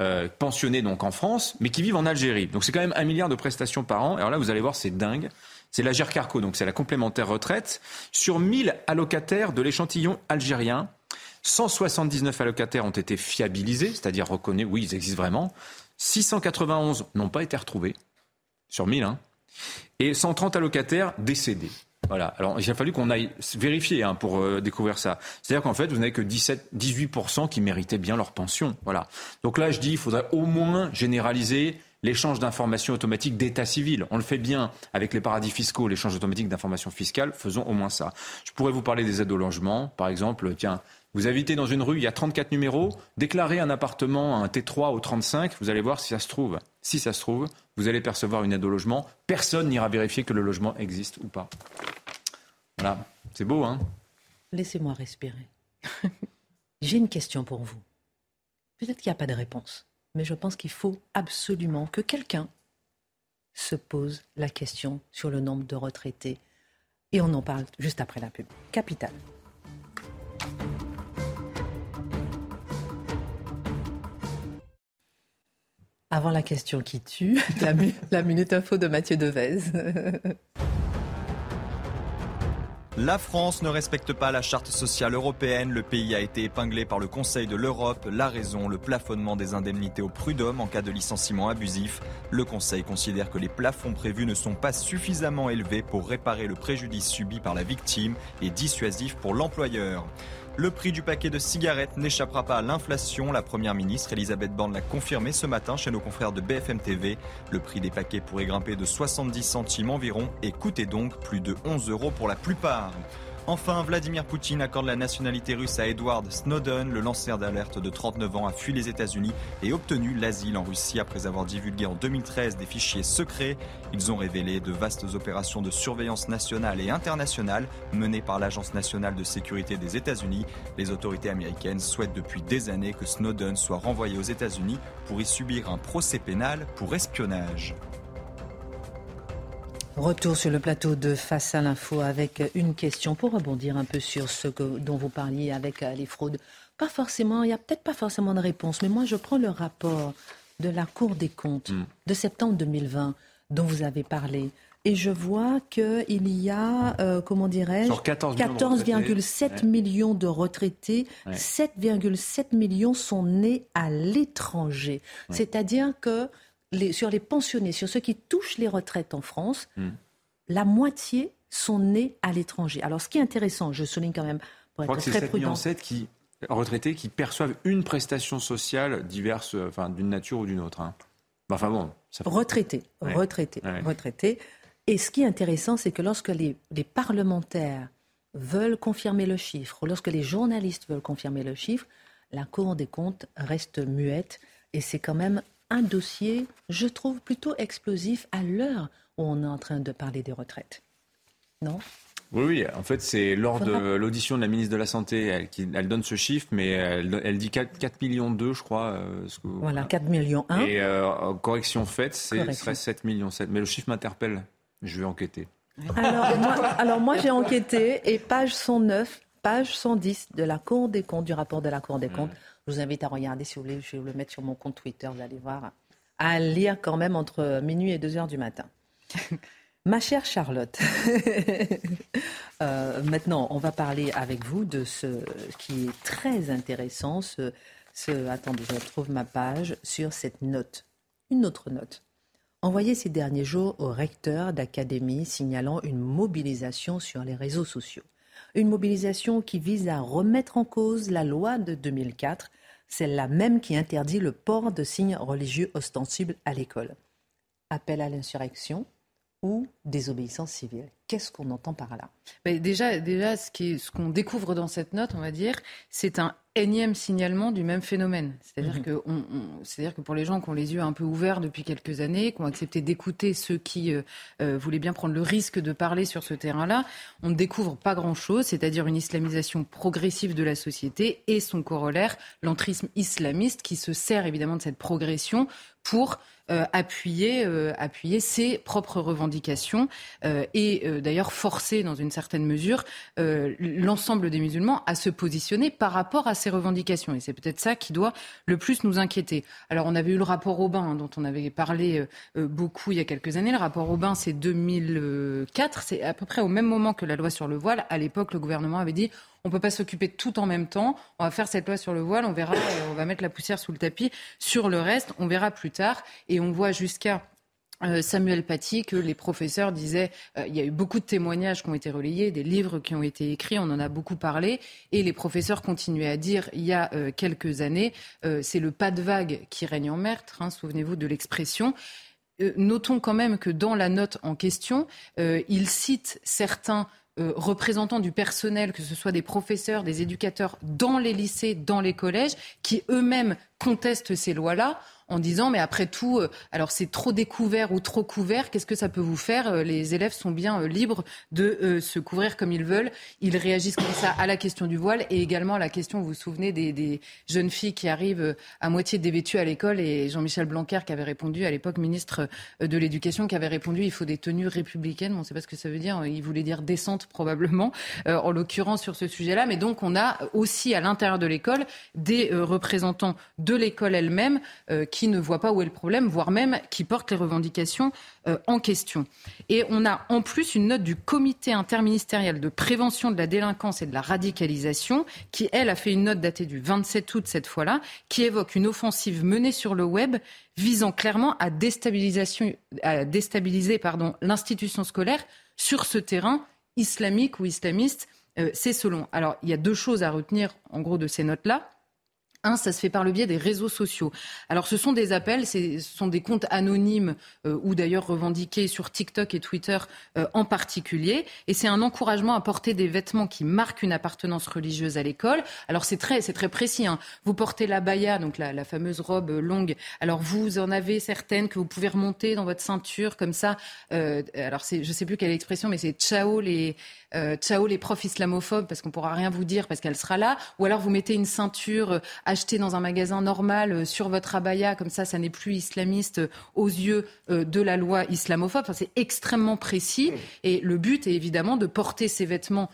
Speaker 4: euh, pensionnés donc en France, mais qui vivent en Algérie. Donc c'est quand même un milliard de prestations par an. Alors là, vous allez voir, c'est dingue. C'est l'Agir Carco, donc c'est la complémentaire retraite. Sur 1000 allocataires de l'échantillon algérien, 179 allocataires ont été fiabilisés, c'est-à-dire reconnus, oui, ils existent vraiment. 691 n'ont pas été retrouvés, sur 1000, hein, et 130 allocataires décédés. Voilà. Alors, il a fallu qu'on aille vérifier hein, pour euh, découvrir ça. C'est-à-dire qu'en fait, vous n'avez que 17, 18% qui méritaient bien leur pension. Voilà. Donc là, je dis, il faudrait au moins généraliser l'échange d'informations automatiques d'état civil. On le fait bien avec les paradis fiscaux, l'échange automatique d'informations fiscales. Faisons au moins ça. Je pourrais vous parler des aides au logement. Par exemple, tiens, vous habitez dans une rue, il y a 34 numéros, déclarez un appartement, un T3 au 35, vous allez voir si ça se trouve. Si ça se trouve, vous allez percevoir une aide au logement. Personne n'ira vérifier que le logement existe ou pas. Voilà, c'est beau, hein?
Speaker 1: Laissez-moi respirer. *laughs* J'ai une question pour vous. Peut-être qu'il n'y a pas de réponse, mais je pense qu'il faut absolument que quelqu'un se pose la question sur le nombre de retraités. Et on en parle juste après la pub. Capital. Avant la question qui tue, *laughs* la, minute info de Mathieu Devez. *laughs*
Speaker 3: La France ne respecte pas la charte sociale européenne. Le pays a été épinglé par le Conseil de l'Europe. La raison, le plafonnement des indemnités au prud'homme en cas de licenciement abusif. Le Conseil considère que les plafonds prévus ne sont pas suffisamment élevés pour réparer le préjudice subi par la victime et dissuasif pour l'employeur. Le prix du paquet de cigarettes n'échappera pas à l'inflation. La première ministre Elisabeth Borne l'a confirmé ce matin chez nos confrères de BFM TV. Le prix des paquets pourrait grimper de 70 centimes environ et coûter donc plus de 11 euros pour la plupart. Enfin, Vladimir Poutine accorde la nationalité russe à Edward Snowden. Le lanceur d'alerte de 39 ans a fui les États-Unis et obtenu l'asile en Russie après avoir divulgué en 2013 des fichiers secrets. Ils ont révélé de vastes opérations de surveillance nationale et internationale menées par l'Agence nationale de sécurité des États-Unis. Les autorités américaines souhaitent depuis des années que Snowden soit renvoyé aux États-Unis pour y subir un procès pénal pour espionnage.
Speaker 1: Retour sur le plateau de Face à l'info avec une question pour rebondir un peu sur ce dont vous parliez avec euh, les fraudes. Pas forcément, il n'y a peut-être pas forcément de réponse, mais moi je prends le rapport de la Cour des comptes mm. de septembre 2020 dont vous avez parlé. Et je vois qu'il y a, euh, comment dirais-je, 14,7 millions de retraités. 7,7 millions sont nés à l'étranger. C'est-à-dire que sur les pensionnés, sur ceux qui touchent les retraites en France, hmm. la moitié sont nés à l'étranger. Alors, ce qui est intéressant, je souligne quand même,
Speaker 4: pour être très prudent. 7 qui retraités qui perçoivent une prestation sociale diverse, enfin d'une nature ou d'une autre. Hein. Enfin bon,
Speaker 1: ça retraités, retraités, retraités. Et ce qui est intéressant, c'est que lorsque les, les, parlementaires veulent confirmer le chiffre, ou lorsque les journalistes veulent confirmer le chiffre, la Cour des comptes reste muette. Et c'est quand même un dossier, je trouve, plutôt explosif à l'heure où on est en train de parler des retraites. Non?
Speaker 4: Oui, oui, en fait, c'est lors de l'audition de la ministre de la Santé, elle, qui, elle donne ce chiffre, mais elle, dit 4, 4 millions 2, je crois.
Speaker 1: Euh, voilà, 4 millions 1.
Speaker 4: Et euh, correction faite, c'est serait 7 millions 7. Mais le chiffre m'interpelle. Je vais enquêter.
Speaker 1: Alors moi, alors moi j'ai enquêté et page 109, page 110 de la Cour des comptes, du rapport de la Cour des comptes, je vous invite à regarder, si vous voulez, je vais le mettre sur mon compte Twitter, vous allez voir, à lire quand même entre minuit et 2 heures du matin. *laughs* Ma chère Charlotte, *laughs* euh, maintenant, on va parler avec vous de ce qui est très intéressant. Ce, ce, attendez, je retrouve ma page sur cette note. Une autre note. Envoyée ces derniers jours au recteur d'académie signalant une mobilisation sur les réseaux sociaux. Une mobilisation qui vise à remettre en cause la loi de 2004, celle-là même qui interdit le port de signes religieux ostensibles à l'école. Appel à l'insurrection ou désobéissance civile. Qu'est-ce qu'on entend par là?
Speaker 6: Déjà, déjà qu'on ce qu'on découvre dans cette note, on va dire, c'est un énième signalement du même phénomène. C'est-à-dire mhm. que, c'est-à-dire que pour les gens qui ont les yeux un peu ouverts depuis quelques années, qui ont accepté d'écouter ceux qui euh, euh, voulaient bien prendre le risque de parler sur ce terrain-là, on ne découvre pas grand-chose, c'est-à-dire une islamisation progressive de la société et son corollaire, l'entrisme islamiste, qui se sert évidemment de cette progression pour appuyer, euh, appuyer ses propres revendications euh, et d'ailleurs forcer dans une certaine mesure l'ensemble des musulmans à se positionner par rapport à ces revendications. Et c'est peut-être ça qui doit le plus nous inquiéter. Alors on avait eu le rapport Aubin hein, dont on avait parlé beaucoup il y a quelques années. Le rapport Aubin c'est 2004, c'est à peu près au même moment que la loi sur le voile. À l'époque, le gouvernement avait dit on ne peut pas s'occuper tout en même temps. On va faire cette loi sur le voile, on verra, on va mettre la poussière sous le tapis. Sur le reste, on verra plus tard. Et on voit jusqu'à euh, Samuel Paty que les professeurs disaient euh, il y a eu beaucoup de témoignages qui ont été relayés, des livres qui ont été écrits, on en a beaucoup parlé, et les professeurs continuaient à dire il y a euh, quelques années c'est le pas de vague qui règne en mer, hein, souvenez-vous de l'expression. notons quand même que dans la note en question, il cite certains euh, représentants du personnel, que ce soit des professeurs, des éducateurs dans les lycées, dans les collèges, qui eux-mêmes contestent ces lois-là en disant mais après tout, euh, alors c'est trop découvert ou trop couvert, qu'est-ce que ça peut vous faire? Euh, Les élèves sont bien euh, libres de se couvrir comme ils veulent. Ils réagissent comme ça à la question du voile et également à la question, vous vous souvenez, des, jeunes filles qui arrivent à moitié dévêtues à l'école et Jean-Michel Blanquer qui avait répondu à l'époque ministre de l'Éducation qui avait répondu il faut des tenues républicaines. on ne sait pas ce que ça veut dire. Il voulait dire décentes probablement, *laughs* en l'occurrence sur ce sujet-là. Mais donc on a aussi à l'intérieur de l'école des représentants de l'école elle-même qui ne voit pas où est le problème, voire même qui porte les revendications euh, en question. Et on a en plus une note du comité interministériel de prévention de la délinquance et de la radicalisation, qui, elle, a fait une note datée du 27 août cette fois-là, qui évoque une offensive menée sur le web visant clairement à, à déstabiliser l'institution scolaire sur ce terrain islamique ou islamiste. Euh, c'est selon. Alors, il y a deux choses à retenir, en gros, de ces notes-là. Un, ça se fait par le biais des réseaux sociaux. Alors, ce sont des appels, ce sont des comptes anonymes euh, ou d'ailleurs revendiqués sur TikTok et Twitter euh, en particulier. Et c'est un encouragement à porter des vêtements qui marquent une appartenance religieuse à l'école. Alors, c'est très, c'est très précis. Hein. Vous portez la baya, donc la, fameuse robe longue. Alors, vous en avez certaines que vous pouvez remonter dans votre ceinture comme ça. Euh, alors, je sais plus quelle expression, mais c'est ciao les euh, ciao les profs islamophobes parce qu'on pourra rien vous dire parce qu'elle sera là. Ou alors vous mettez une ceinture euh, achetée dans un magasin normal euh, sur votre abaya, comme ça, ça n'est plus islamiste aux yeux de la loi islamophobe. Enfin, c'est extrêmement précis et le but est évidemment de porter ces vêtements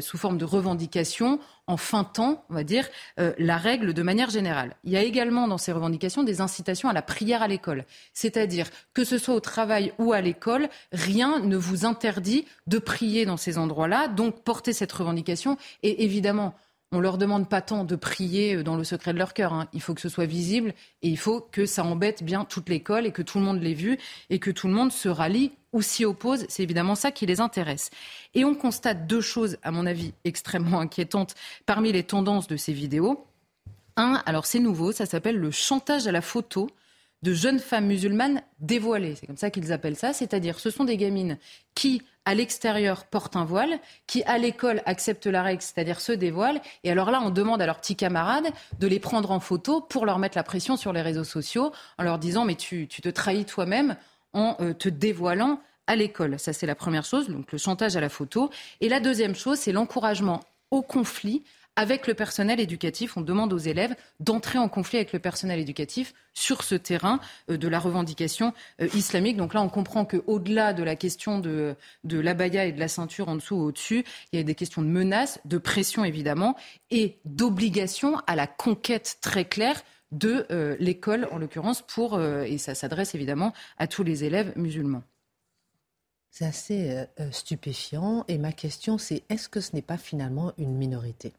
Speaker 6: sous forme de revendication en fin temps, on va dire, euh, la règle de manière générale. Il y a également dans ces revendications des incitations à la prière à l'école. C'est-à-dire que ce soit au travail ou à l'école, rien ne vous interdit de prier dans ces endroits-là. Donc porter cette revendication et évidemment on leur demande pas tant de prier euh, dans le secret de leur cœur. Hein. Il faut que ce soit visible et il faut que ça embête bien toute l'école et que tout le monde l'ait vu et que tout le monde se rallie ou s'y oppose. C'est évidemment ça qui les intéresse. Et on constate deux choses, à mon avis, *laughs* extrêmement inquiétantes parmi les tendances de ces vidéos. Un, alors c'est nouveau, ça s'appelle le chantage à la photo de jeunes femmes musulmanes dévoilées. C'est comme ça qu'ils appellent ça. C'est-à-dire, ce sont des gamines qui, à l'extérieur, portent un voile, qui, à l'école, acceptent la règle, c'est-à-dire se dévoilent. Et alors là, on demande à leurs petits camarades de les prendre en photo pour leur mettre la pression sur les réseaux sociaux, en leur disant, mais tu, te trahis toi-même en euh, te dévoilant à l'école. Ça, c'est la première chose, donc le chantage à la photo. Et la deuxième chose, c'est l'encouragement au conflit avec le personnel éducatif. On demande aux élèves d'entrer en conflit avec le personnel éducatif sur ce terrain euh, de la revendication euh, islamique. Donc là, on comprend qu'au-delà de la question de, l'abaya et de la ceinture en dessous ou au-dessus, il y a des questions de menaces, de pression évidemment, et d'obligation à la conquête très claire de euh, l'école, en l'occurrence, pour, et ça s'adresse évidemment à tous les élèves musulmans.
Speaker 1: C'est assez stupéfiant. Et ma question, c'est est-ce que ce n'est pas finalement une minorité?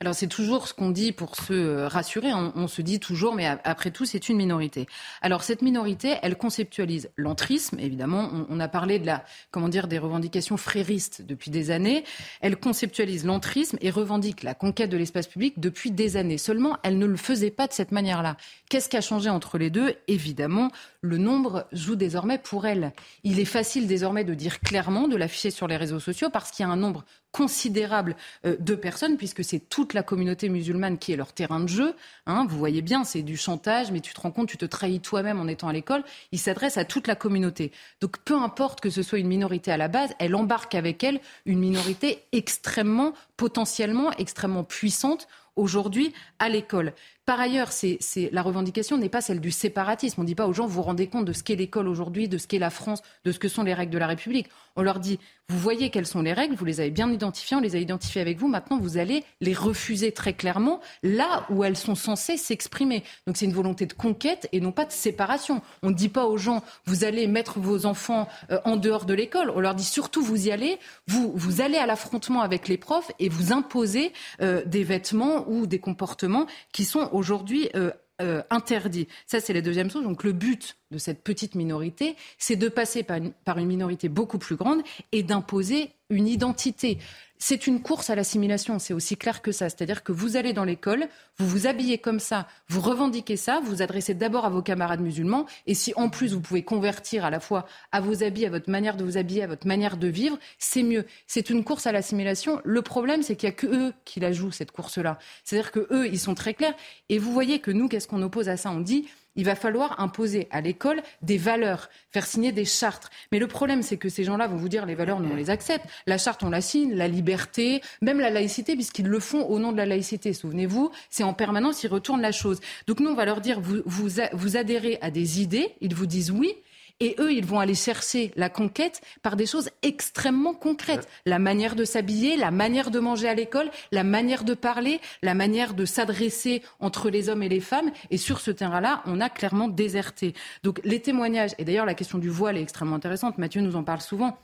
Speaker 6: Alors c'est toujours ce qu'on dit pour se euh, rassurer. On, se dit toujours, mais après tout, c'est une minorité. Alors cette minorité, elle conceptualise l'entrisme. Évidemment, on, a parlé de la, comment dire, des revendications fréristes depuis des années. Elle conceptualise l'entrisme et revendique la conquête de l'espace public depuis des années. Seulement, elle ne le faisait pas de cette manière-là. Qu'est-ce qui a changé entre les deux? Évidemment, le nombre joue désormais pour elle. Il est facile désormais de dire clairement, de l'afficher sur les réseaux sociaux, parce qu'il y a un nombre considérable euh, de personnes, puisque c'est toute la communauté musulmane qui est leur terrain de jeu. Hein. vous voyez bien, c'est du chantage, mais tu te rends compte, tu te trahis toi-même en étant à l'école. Il s'adresse à toute la communauté. Donc peu importe que ce soit une minorité à la base, elle embarque avec elle une minorité extrêmement, potentiellement extrêmement puissante aujourd'hui à l'école. Par ailleurs, c'est, la revendication n'est pas celle du séparatisme. On ne dit pas aux gens, vous vous rendez compte de ce qu'est l'école aujourd'hui, de ce qu'est la France, de ce que sont les règles de la République. On leur dit, vous voyez quelles sont les règles, vous les avez bien identifiées, on les a identifiées avec vous, maintenant vous allez les refuser très clairement là où elles sont censées s'exprimer. Donc c'est une volonté de conquête et non pas de séparation. On ne dit pas aux gens, vous allez mettre vos enfants euh, en dehors de l'école, on leur dit surtout vous y allez, vous, vous allez à l'affrontement avec les profs et vous imposez euh, des vêtements ou des comportements qui sont aujourd'hui euh, euh, interdits. Ça, c'est la deuxième chose. Donc le but de cette petite minorité, c'est de passer par une, minorité beaucoup plus grande et d'imposer une identité. C'est une course à l'assimilation, c'est aussi clair que ça. C'est-à-dire que vous allez dans l'école, vous vous habillez comme ça, vous revendiquez ça, vous vous adressez d'abord à vos camarades musulmans, et si en plus vous pouvez convertir à la fois à vos habits, à votre manière de vous habiller, à votre manière de vivre, c'est mieux. C'est une course à l'assimilation. Le problème, c'est qu'il n'y a que eux qui la jouent, cette course-là. C'est-à-dire que eux, ils sont très clairs. Et vous voyez que nous, qu'est-ce qu'on oppose à ça? On dit il va falloir imposer à l'école des valeurs, faire signer des chartes. Mais le problème, c'est que ces gens-là vont vous dire les valeurs, nous, on les accepte. La charte, on la signe, la liberté, même la laïcité, puisqu'ils le font au nom de la laïcité. Souvenez-vous, c'est en permanence, ils retournent la chose. Donc nous, on va leur dire, vous, vous, vous adhérez à des idées, ils vous disent oui, et eux, ils vont aller chercher la conquête par des choses extrêmement concrètes. La manière de s'habiller, la manière de manger à l'école, la manière de parler, la manière de s'adresser entre les hommes et les femmes. Et sur ce terrain-là, on a clairement déserté. Donc les témoignages, et d'ailleurs la question du voile est extrêmement intéressante, Mathieu nous en parle souvent.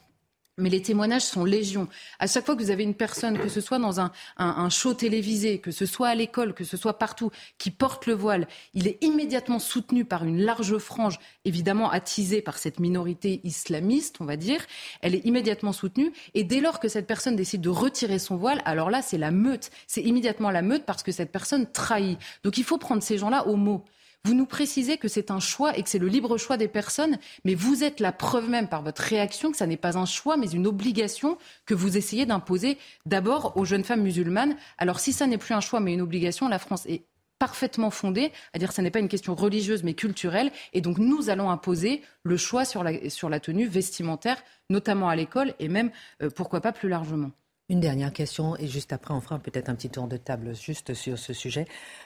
Speaker 6: Mais les témoignages sont légion. À chaque fois que vous avez une personne, que ce soit dans un, un, show télévisé, que ce soit à l'école, que ce soit partout, qui porte le voile, il est immédiatement soutenu par une large frange, évidemment attisée par cette minorité islamiste, on va dire. Elle est immédiatement soutenue. Et dès lors que cette personne décide de retirer son voile, alors là, c'est la meute. C'est immédiatement la meute parce que cette personne trahit. Donc il faut prendre ces gens-là au mot. Vous nous précisez que c'est un choix et que c'est le libre choix des personnes, mais vous êtes la preuve même par votre réaction que ça n'est pas un choix, mais une obligation que vous essayez d'imposer d'abord aux jeunes femmes musulmanes. Alors si ça n'est plus un choix, mais une obligation, la France est parfaitement fondée à dire que ce n'est pas une question religieuse mais culturelle. Et donc nous allons imposer le choix sur la, tenue vestimentaire, notamment à l'école et même, euh, pourquoi pas, plus largement.
Speaker 1: Une dernière question, et juste après, on fera peut-être un petit tour de table juste sur ce sujet.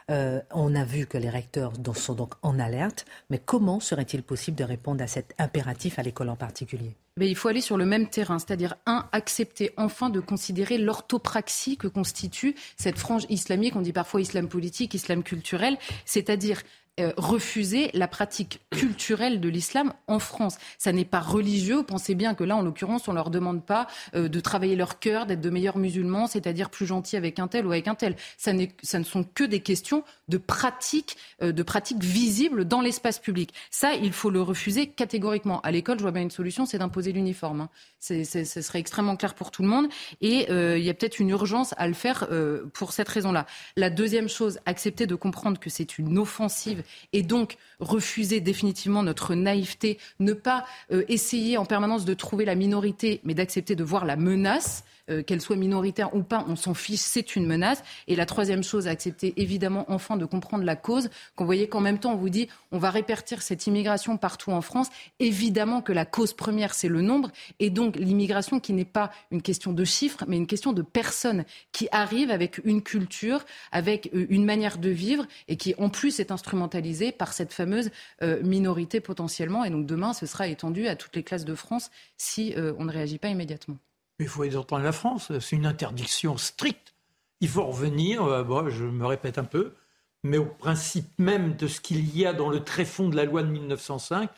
Speaker 1: Euh, on a vu que les recteurs sont donc en alerte, mais comment serait-il possible de répondre à cet impératif à l'école en particulier?
Speaker 6: Mais il faut aller sur le même terrain, c'est-à-dire, un, accepter enfin de considérer l'orthopraxie que constitue cette frange islamique, on dit parfois islam politique, islam culturel, c'est-à-dire euh, refuser la pratique culturelle de l'islam en France. Ça n'est pas religieux. Pensez bien que là, en l'occurrence, on ne leur demande pas euh, de travailler leur cœur, d'être de meilleurs musulmans, c'est-à-dire plus gentils avec un tel ou avec un tel. Ça, ça ne sont que des questions de pratique, euh, de pratique visible dans l'espace public. Ça, il faut le refuser catégoriquement. À l'école, je vois bien une solution, c'est d'imposer l'uniforme. Hein. ce serait extrêmement clair pour tout le monde. Et il y a peut-être une urgence à le faire pour cette raison-là. La deuxième chose, accepter de comprendre que c'est une offensive et donc refuser définitivement notre naïveté, ne pas euh, essayer en permanence de trouver la minorité, mais d'accepter de voir la menace. Euh, qu'elle soit minoritaire ou pas, on s'en fiche, c'est une menace. Et la troisième chose, accepter évidemment enfin de comprendre la cause, qu'on voyait qu'en même temps on vous dit on va répartir cette immigration partout en France. Évidemment que la cause première, c'est le nombre, et donc l'immigration qui n'est pas une question de chiffres, mais une question de personnes qui arrivent avec une culture, avec euh, une manière de vivre, et qui en plus est instrumentalisée par cette fameuse euh, minorité potentiellement. Et donc demain, ce sera étendu à toutes les classes de France si on ne réagit pas immédiatement.
Speaker 2: Mais il faut entendre la France, c'est une interdiction stricte. Il faut revenir, euh, bon, je me répète un peu, mais au principe même de ce qu'il y a dans le tréfonds de la loi de 1905,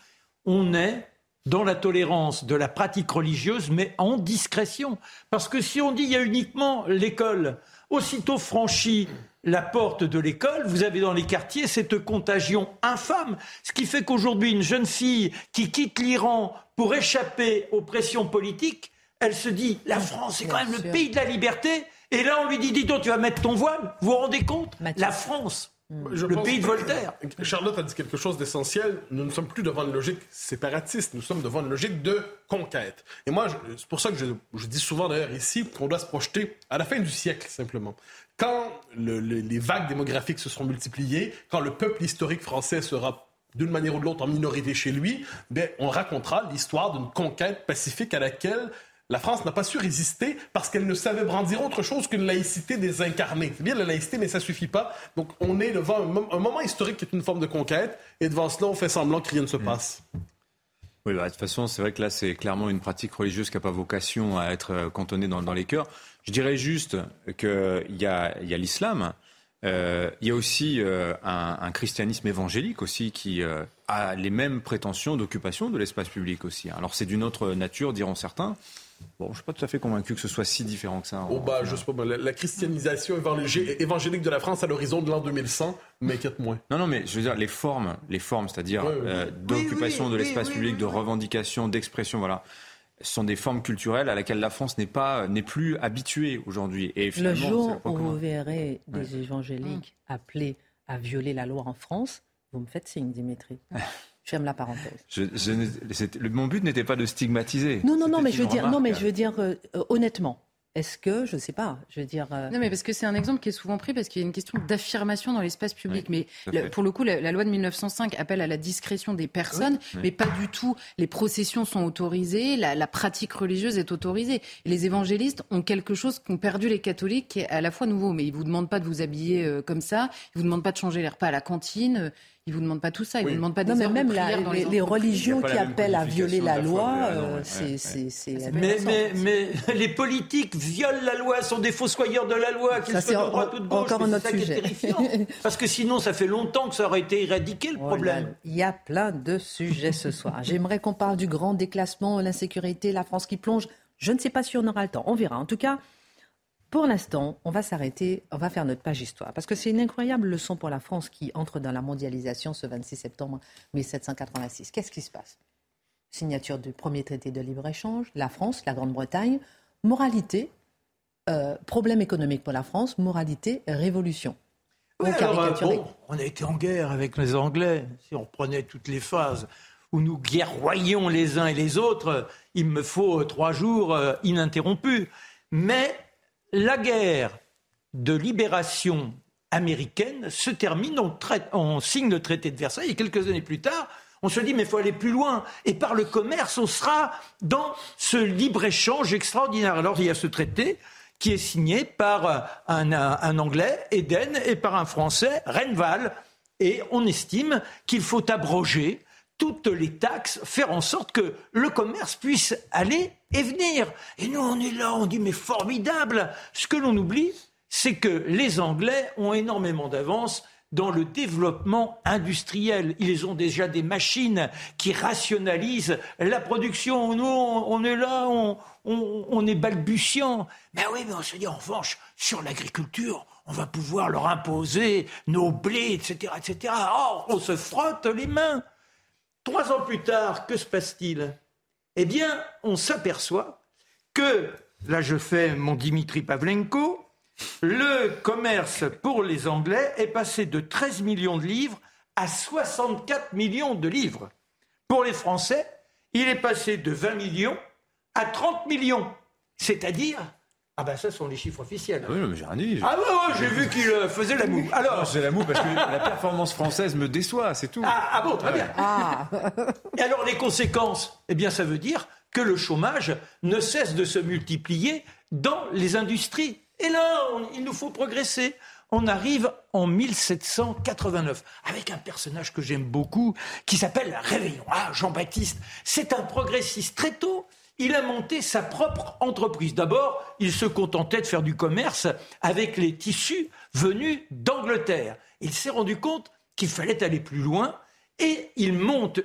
Speaker 2: on est dans la tolérance de la pratique religieuse, mais en discrétion. Parce que si on dit il y a uniquement l'école, aussitôt franchi la porte de l'école, vous avez dans les quartiers cette contagion infâme. Ce qui fait qu'aujourd'hui, une jeune fille qui quitte l'Iran pour échapper aux pressions politiques, elle se dit, la France, c'est quand même le pays de la liberté. Et là, on lui dit, dis donc, tu vas mettre ton voile. Vous vous rendez compte? La France. le pays de Voltaire.
Speaker 5: Charlotte a dit quelque chose d'essentiel. Nous ne sommes plus devant une logique séparatiste, nous sommes devant une logique de conquête. Et moi, c'est pour ça que je, dis souvent d'ailleurs ici qu'on doit se projeter à la fin du siècle, simplement. Quand les vagues démographiques se seront multipliées, quand le peuple historique français sera d'une manière ou de l'autre en minorité chez lui, ben, on racontera l'histoire d'une conquête pacifique à laquelle La France n'a pas su résister parce qu'elle ne savait brandir autre chose qu'une laïcité désincarnée. C'est bien la laïcité, mais ça suffit pas. Donc on est devant un, moment historique qui est une forme de conquête, et devant cela, on fait semblant que rien ne se passe.
Speaker 4: Oui, bah, de toute façon, c'est vrai que là, c'est clairement une pratique religieuse qui n'a pas vocation à être euh, cantonnée dans, les cœurs. Je dirais juste qu'il y a, y a l'islam, euh, il y a aussi euh, un, christianisme évangélique aussi qui a les mêmes prétentions d'occupation de l'espace public aussi. Alors c'est d'une autre nature, diront certains. Bon, je ne suis pas tout à fait convaincu que ce soit si différent que ça.
Speaker 5: Oh, bah, je sais pas, la, christianisation évangélique de la France à l'horizon de l'an 2100 m'inquiète moins.
Speaker 4: Non, non, mais je veux dire, les formes, les formes c'est-à-dire euh, d'occupation de l'espace public, de revendication, d'expression, voilà, sont des formes culturelles à laquelle la France n'est pas, n'est plus habituée aujourd'hui.
Speaker 1: Et Le jour où vous verrez des évangéliques appelés à violer la loi en France, vous me faites signe, Dimitri. *laughs* J'aime la parenthèse.
Speaker 4: Je, mon but n'était pas de stigmatiser.
Speaker 1: Non, non, non, mais je veux dire, non, mais je veux dire euh, honnêtement. Est-ce que, je ne sais pas, je veux dire...
Speaker 6: Euh, non, mais parce que c'est un exemple qui est souvent pris parce qu'il y a une question d'affirmation dans l'espace public. mais pour le coup, la, loi de 1905 appelle à la discrétion des personnes, mais pas du tout. Les processions sont autorisées, la, pratique religieuse est autorisée. les évangélistes ont quelque chose qu'ont perdu les catholiques qui est à la fois nouveau. Mais ils ne vous demandent pas de vous habiller euh, comme ça, ils ne vous demandent pas de changer les repas à la cantine, ils vous demandent pas tout ça, ils ne vous demandent pas des
Speaker 1: non, mais même les, religions qui appellent à violer la loi, c'est
Speaker 2: mais, mais, mais, les politiques violent la loi, sont des fossoyeurs de la loi, qu'ils soient de droite ou de gauche.
Speaker 1: Encore un autre sujet. *laughs*
Speaker 2: Parce que sinon, ça fait longtemps que ça aurait été éradiqué le oh problème.
Speaker 1: il y a plein de sujets ce soir. *laughs* J'aimerais qu'on parle du grand déclassement, l'insécurité, la France qui plonge. Je ne sais pas si on aura le temps. On verra. En tout cas, pour l'instant, on va s'arrêter, on va faire notre page histoire, parce que c'est une incroyable leçon pour la France qui entre dans la mondialisation ce 26 septembre 1786. Qu'est-ce qui se passe? Signature du premier traité de libre-échange, la France, la Grande-Bretagne, moralité, euh, problème économique pour la France, moralité, révolution.
Speaker 2: Euh, on a été en guerre avec les Anglais, si on prenait toutes les phases où nous guerroyons les uns et les autres, il me faut trois jours euh, ininterrompus. Mais la guerre de libération américaine se termine, on, signe le traité de Versailles. Et quelques années plus tard, on se dit mais il faut aller plus loin. Et par le commerce on sera dans ce libre-échange extraordinaire. Alors il y a ce traité qui est signé par un, un Anglais, Eden, et par un Français, Renval, et on estime qu'il faut abroger toutes les taxes, faire en sorte que le commerce puisse aller et venir. Et nous, on est là, on dit, mais formidable. Ce que l'on oublie, c'est que les Anglais ont énormément d'avance dans le développement industriel. Ils ont déjà des machines qui rationalisent la production. Nous, on est là, on, est balbutiant. Mais oui, mais on se dit en revanche, sur l'agriculture, on va pouvoir leur imposer nos blés, etc., etc. Or, on se frotte les mains. Trois ans plus tard, que se passe-t-il? Eh bien, on s'aperçoit que, là je fais mon Dimitri Pavlenko, le commerce pour les Anglais est passé de 13 millions de livres à 64 millions de livres. Pour les Français, il est passé de 20 millions à 30 millions. C'est-à-dire ah ben ça sont les chiffres officiels.
Speaker 4: Ah oui, mais j'ai rien dit.
Speaker 2: Ah ouais, j'ai vu qu'il euh, faisait la moue.
Speaker 4: Alors, c'est la moue parce que la performance française me déçoit, c'est tout.
Speaker 2: Ah, ah bon, très bien. Ah. Et alors les conséquences Eh bien, ça veut dire que le chômage ne cesse de se multiplier dans les industries. Et là, il nous faut progresser. On arrive en 1789 avec un personnage que j'aime beaucoup qui s'appelle Réveillon. Ah, Jean-Baptiste, c'est un progressiste très tôt il a monté sa propre entreprise. D'abord, il se contentait de faire du commerce avec les tissus venus d'Angleterre. Il s'est rendu compte qu'il fallait aller plus loin et il monte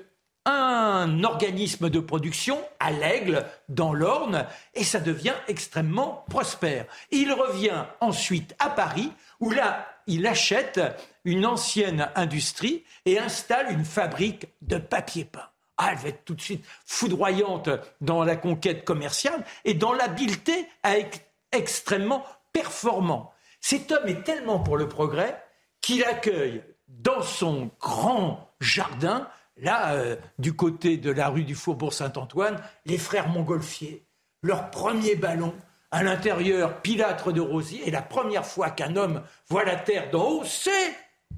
Speaker 2: un organisme de production à l'Aigle, dans l'Orne, et ça devient extrêmement prospère. Il revient ensuite à Paris, où là, il achète une ancienne industrie et installe une fabrique de papier peint. Ah, elle va être tout de suite foudroyante dans la conquête commerciale et dans l'habileté à être extrêmement performant. Cet homme est tellement pour le progrès qu'il accueille dans son grand jardin, là, euh, du côté de la rue du Faubourg Saint-Antoine, les frères Montgolfier, leur premier ballon, à l'intérieur pilâtre de rosiers, et la première fois qu'un homme voit la terre d'en haut, c'est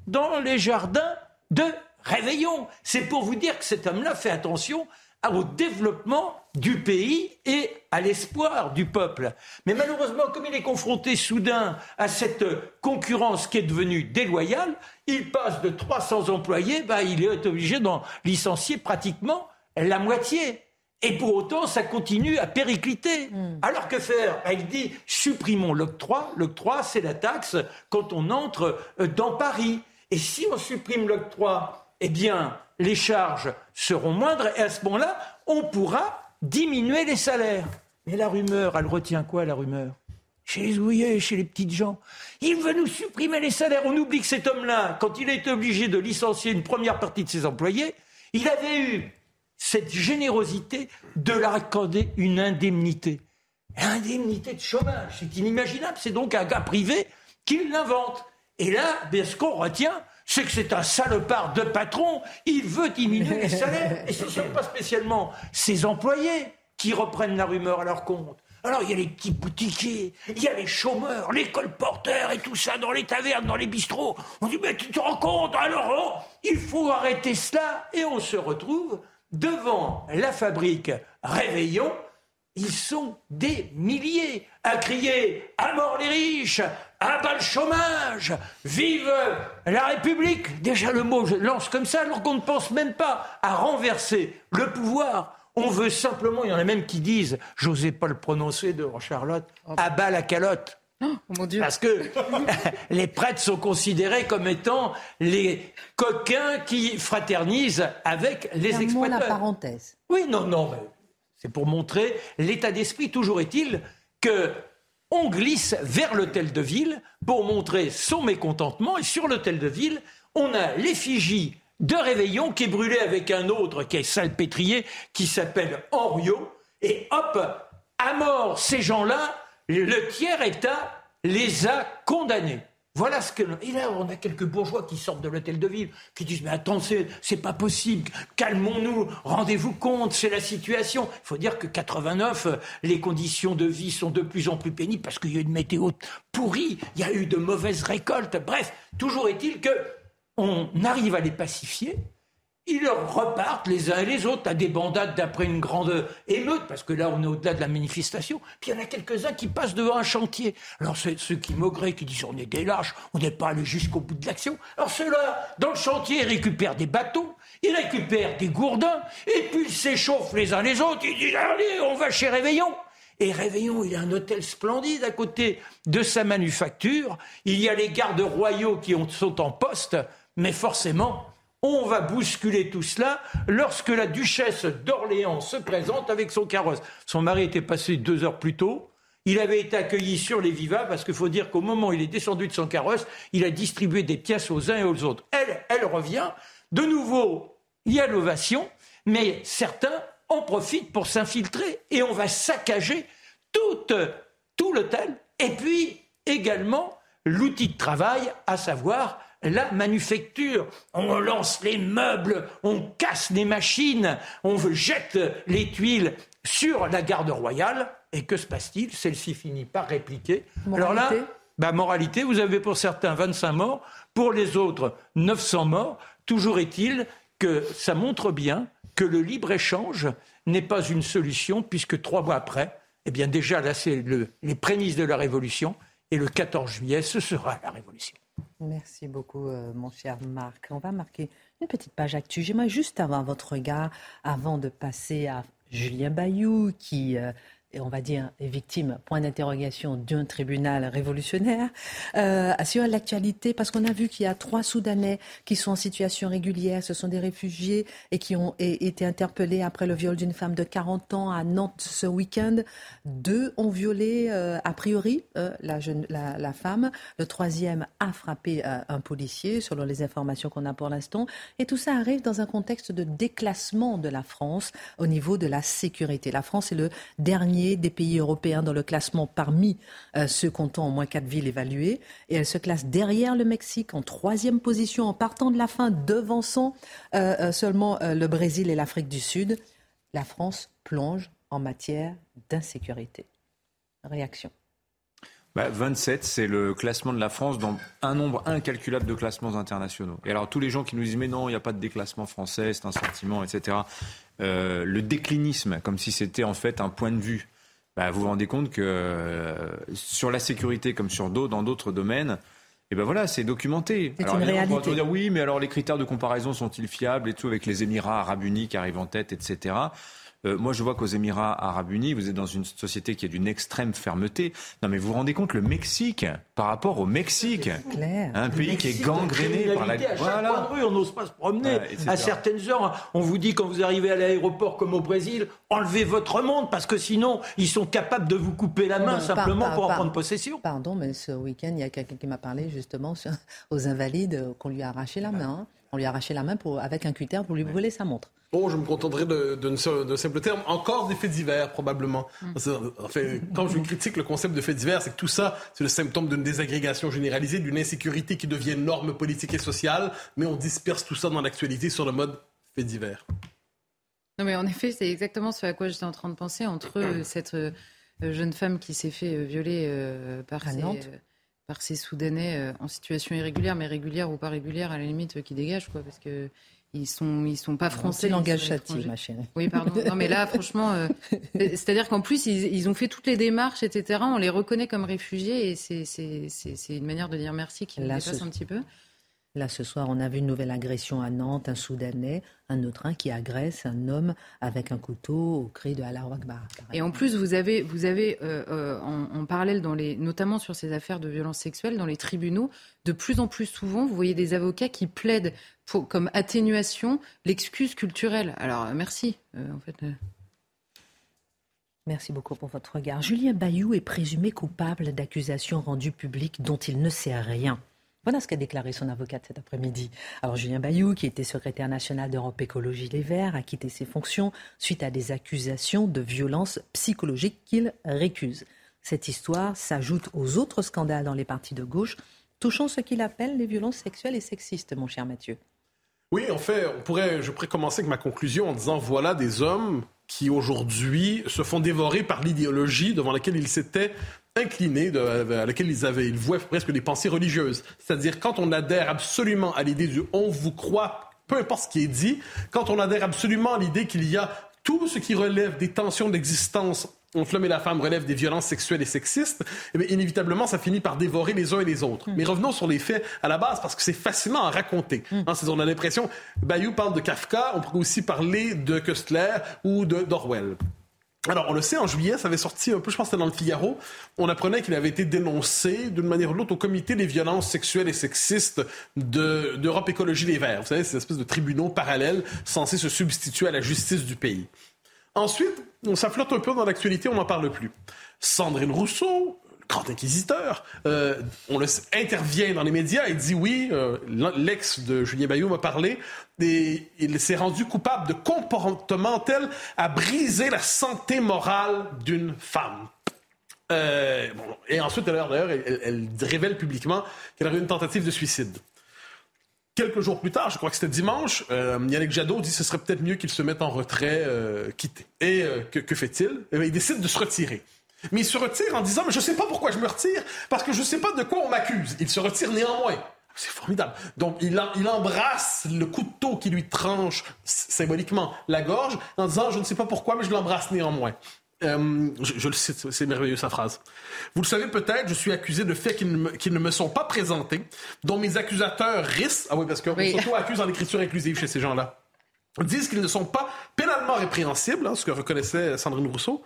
Speaker 2: dans les jardins de Réveillons. C'est pour vous dire que cet homme-là fait attention au développement du pays et à l'espoir du peuple. Mais malheureusement, comme il est confronté soudain à cette concurrence qui est devenue déloyale, il passe de 300 employés, bah, il est obligé d'en licencier pratiquement la moitié. Et pour autant, ça continue à péricliter. Hmm. Alors que faire? Bah, Il dit supprimons l'octroi. L'octroi, c'est la taxe quand on entre euh, dans Paris. Et si on supprime l'octroi, eh bien, les charges seront moindres et à ce moment-là, on pourra diminuer les salaires. Mais la rumeur, elle retient quoi, la rumeur? Chez les ouvriers, chez les petites gens. Il veut nous supprimer les salaires. On oublie que cet homme-là, quand il a été obligé de licencier une première partie de ses employés, il avait eu cette générosité de leur accorder une indemnité. Indemnité de chômage, c'est inimaginable. C'est donc un gars privé qui l'invente. Et là, ce qu'on retient, c'est que c'est un salopard de patron. Il veut diminuer les *laughs* salaires. Et ce ne sont pas spécialement ses employés qui reprennent la rumeur à leur compte. Alors il y a les petits boutiquiers, il y a les chômeurs, les colporteurs et tout ça dans les tavernes, dans les bistrots. On dit mais tu te rends compte alors oh, il faut arrêter cela et on se retrouve devant la fabrique Réveillon. Ils sont des milliers à crier à mort les riches, à bas le chômage, vive la République. Déjà le mot je lance comme ça alors qu'on ne pense même pas à renverser le pouvoir. On veut simplement, il y en a même qui disent, j'osais pas le prononcer de Charlotte, oh. à bas la calotte.
Speaker 6: Oh, mon Dieu.
Speaker 2: Parce que *laughs* les prêtres sont considérés comme étant les coquins qui fraternisent avec les exploiteurs.
Speaker 1: la parenthèse.
Speaker 2: Oui, non, non, c'est pour montrer l'état d'esprit. Toujours est-il que on glisse vers l'hôtel de ville pour montrer son mécontentement. Et sur l'hôtel de ville, on a l'effigie de Réveillon qui est brûlée avec un autre qui est salpêtrier, qui s'appelle Henriot. Et hop, à mort ces gens-là, le tiers État les a condamnés. Voilà ce que. Et là, on a quelques bourgeois qui sortent de l'hôtel de ville, qui disent Mais attendez, c'est pas possible, calmons-nous, rendez-vous compte, c'est la situation. Il faut dire que 89, les conditions de vie sont de plus en plus pénibles parce qu'il y a une météo pourrie, il y a eu de mauvaises récoltes. Bref, toujours est-il que on arrive à les pacifier, ils repartent les uns et les autres à des bandades d'après une grande émeute, parce que là, on est au-delà de la manifestation. Puis il y en a quelques-uns qui passent devant un chantier. Alors, ceux qui maugraient, qui disent on est des lâches, on n'est pas allé jusqu'au bout de l'action. Alors, ceux-là, dans le chantier, ils récupèrent des bateaux, ils récupèrent des gourdins, et puis ils s'échauffent les uns les autres. Ils disent allez, on va chez Réveillon. Et Réveillon, il a un hôtel splendide à côté de sa manufacture. Il y a les gardes royaux qui sont en poste, mais forcément, on va bousculer tout cela lorsque la duchesse d'Orléans se présente avec son carrosse. Son mari était passé deux heures plus tôt. Il avait été accueilli sur les vivas parce qu'il faut dire qu'au moment où il est descendu de son carrosse, il a distribué des pièces aux uns et aux autres. Elle, revient. De nouveau, il y a l'ovation, mais certains en profitent pour s'infiltrer et on va saccager tout l'hôtel et puis également l'outil de travail, à savoir la manufacture. On lance les meubles, on casse les machines, on jette les tuiles sur la garde royale. Et que se passe-t-il? Celle-ci finit par répliquer.
Speaker 1: Alors là,
Speaker 2: bah, moralité, vous avez pour certains 25 morts, pour les autres 900 morts. Toujours est-il que ça montre bien que le libre-échange n'est pas une solution, puisque trois mois après, eh bien déjà là, c'est les prémices de la révolution, et le 14 juillet, ce sera la révolution.
Speaker 1: Merci beaucoup, euh, mon cher Marc. On va marquer une petite page actuelle. J'aimerais juste avoir votre regard avant de passer à Julien Bayou, qui euh, et on va dire, les victimes, point d'interrogation d'un tribunal révolutionnaire, euh, sur l'actualité, parce qu'on a vu qu'il y a trois Soudanais qui sont en situation régulière, ce sont des réfugiés et qui ont été interpellés après le viol d'une femme de 40 ans à Nantes ce week-end. Deux ont violé, euh, a priori, euh, la, jeune, la, femme. Le troisième a frappé euh, un policier, selon les informations qu'on a pour l'instant. Et tout ça arrive dans un contexte de déclassement de la France au niveau de la sécurité. La France est le dernier des pays européens dans le classement parmi euh, ceux comptant au moins quatre villes évaluées. Et elle se classe derrière le Mexique en troisième position en partant de la fin, devançant euh, euh, seulement le Brésil et l'Afrique du Sud. La France plonge en matière d'insécurité. Réaction.
Speaker 4: 27, bah, c'est le classement de la France dans un nombre incalculable de classements internationaux. Et alors tous les gens qui nous disent mais non, il n'y a pas de déclassement français, c'est un sentiment, etc. Euh, le déclinisme, comme si c'était en fait un point de vue. Bah, vous vous rendez compte que euh, sur la sécurité comme sur d'autres, dans d'autres domaines, et ben voilà, c'est documenté.
Speaker 1: C'est une réalité.
Speaker 4: On dire oui, mais alors les critères de comparaison sont-ils fiables et tout avec les Émirats arabes unis qui arrivent en tête, etc. Euh, moi, je vois qu'aux Émirats arabes unis, vous êtes dans une société qui est d'une extrême fermeté. Non, mais vous vous rendez compte, le Mexique, par rapport au Mexique, un pays qui est gangréné par la...
Speaker 2: À voilà. rue, on n'ose pas se promener. à certaines heures, on vous dit quand vous arrivez à l'aéroport comme au Brésil, enlevez votre montre parce que sinon, ils sont capables de vous couper la main simplement pour en prendre possession.
Speaker 1: Pardon, mais ce week-end, il y a quelqu'un qui m'a parlé justement aux invalides qu'on lui a arraché la main. Hein. On lui a arraché la main pour, avec un cutter pour lui brûler sa montre.
Speaker 5: Bon, je me contenterai d'un simple terme. Encore des faits divers, probablement. Mm. Enfin, quand je critique le concept de faits divers, c'est que tout ça, c'est le symptôme d'une désagrégation généralisée, d'une insécurité qui devient norme politique et sociale, mais on disperse tout ça dans l'actualité sur le mode faits divers.
Speaker 6: Non, mais en effet, c'est exactement ce à quoi j'étais en train de penser entre euh, cette euh, jeune femme qui s'est fait euh, violer par, ses, par ces Soudanais en situation irrégulière, mais régulière ou pas régulière, à la limite, qui dégage, quoi, parce que ils sont ils sont pas français.
Speaker 1: langage châtié, ma chérie.
Speaker 6: Oui, pardon. Non, mais là, franchement, euh, *laughs* c'est-à-dire qu'en plus, ils, ils, ont fait toutes les démarches, etc. On les reconnaît comme réfugiés et c'est une manière de dire merci qui me dépasse un petit peu.
Speaker 1: Là, ce soir, on a vu une nouvelle agression à Nantes, un Soudanais, un autre qui agresse un homme avec un couteau au cri de Allah Akbar.
Speaker 6: Et en plus, vous avez, vous avez euh, euh, en, parallèle, dans les, notamment sur ces affaires de violences sexuelles, dans les tribunaux, de plus en plus souvent, vous voyez des avocats qui plaident pour, comme atténuation l'excuse culturelle. Alors, euh, merci. en fait.
Speaker 1: Merci beaucoup pour votre regard. Julien Bayou est présumé coupable d'accusations rendues publiques dont il ne sait rien. Voilà ce qu'a déclaré son avocate cet après-midi. Alors Julien Bayou, qui était secrétaire national d'Europe Écologie Les Verts, a quitté ses fonctions suite à des accusations de violence psychologique qu'il récuse. Cette histoire s'ajoute aux autres scandales dans les partis de gauche touchant ce qu'il appelle les violences sexuelles et sexistes, mon cher Mathieu.
Speaker 5: Oui, en fait, on pourrait, je pourrais commencer avec ma conclusion en disant voilà des hommes qui aujourd'hui se font dévorer par l'idéologie devant laquelle ils s'étaient inclinés, à laquelle ils avaient, ils vouaient presque des pensées religieuses. C'est-à-dire quand on adhère absolument à l'idée du on vous croit, peu importe ce qui est dit, quand on adhère absolument à l'idée qu'il y a tout ce qui relève des tensions d'existence entre l'homme et la femme relève des violences sexuelles et sexistes, eh bien, inévitablement, ça finit par dévorer les uns et les autres. Mais revenons sur les faits à la base, parce que c'est facilement à raconter. Hein, on a l'impression, Bayou parle de Kafka, on pourrait aussi parler de Köstler ou d'Orwell. Alors, on le sait, en juillet, ça avait sorti un peu, je pense que c'était dans le Figaro, on apprenait qu'il avait été dénoncé d'une manière ou de l'autre au comité des violences sexuelles et sexistes d'Europe Écologie Les Verts. Vous savez, c'est une espèce de tribunaux parallèles censés se substituer à la justice du pays. Ensuite, ça flotte un peu dans l'actualité, on n'en parle plus. Sandrine Rousseau, grand inquisiteur, euh, on intervient dans les médias et dit oui, euh, l'ex de Julien Bayou m'a parlé, et il s'est rendu coupable de comportement tel à briser la santé morale d'une femme. Euh, et ensuite, d'ailleurs, elle, révèle publiquement qu'elle a eu une tentative de suicide. Quelques jours plus tard, je crois que c'était dimanche, Yannick Jadot dit que ce serait peut-être mieux qu'il se mette en retrait, euh, quitter. Et que, fait-il? Eh Il décide de se retirer. Mais il se retire en disant, mais je ne sais pas pourquoi je me retire, parce que je ne sais pas de quoi on m'accuse. Il se retire néanmoins. C'est formidable. Donc, il, il, embrasse le couteau qui lui tranche symboliquement la gorge en disant, je ne sais pas pourquoi, mais je l'embrasse néanmoins. Euh, je, le cite, c'est merveilleux sa phrase. Vous le savez peut-être, je suis accusé de faits qui ne, me, ne me sont pas présentés, dont mes accusateurs risquent, ah oui, parce qu'on oui. s'auto-accuse en écriture inclusive chez ces gens-là, disent qu'ils ne sont pas pénalement répréhensibles, hein, ce que reconnaissait Sandrine Rousseau,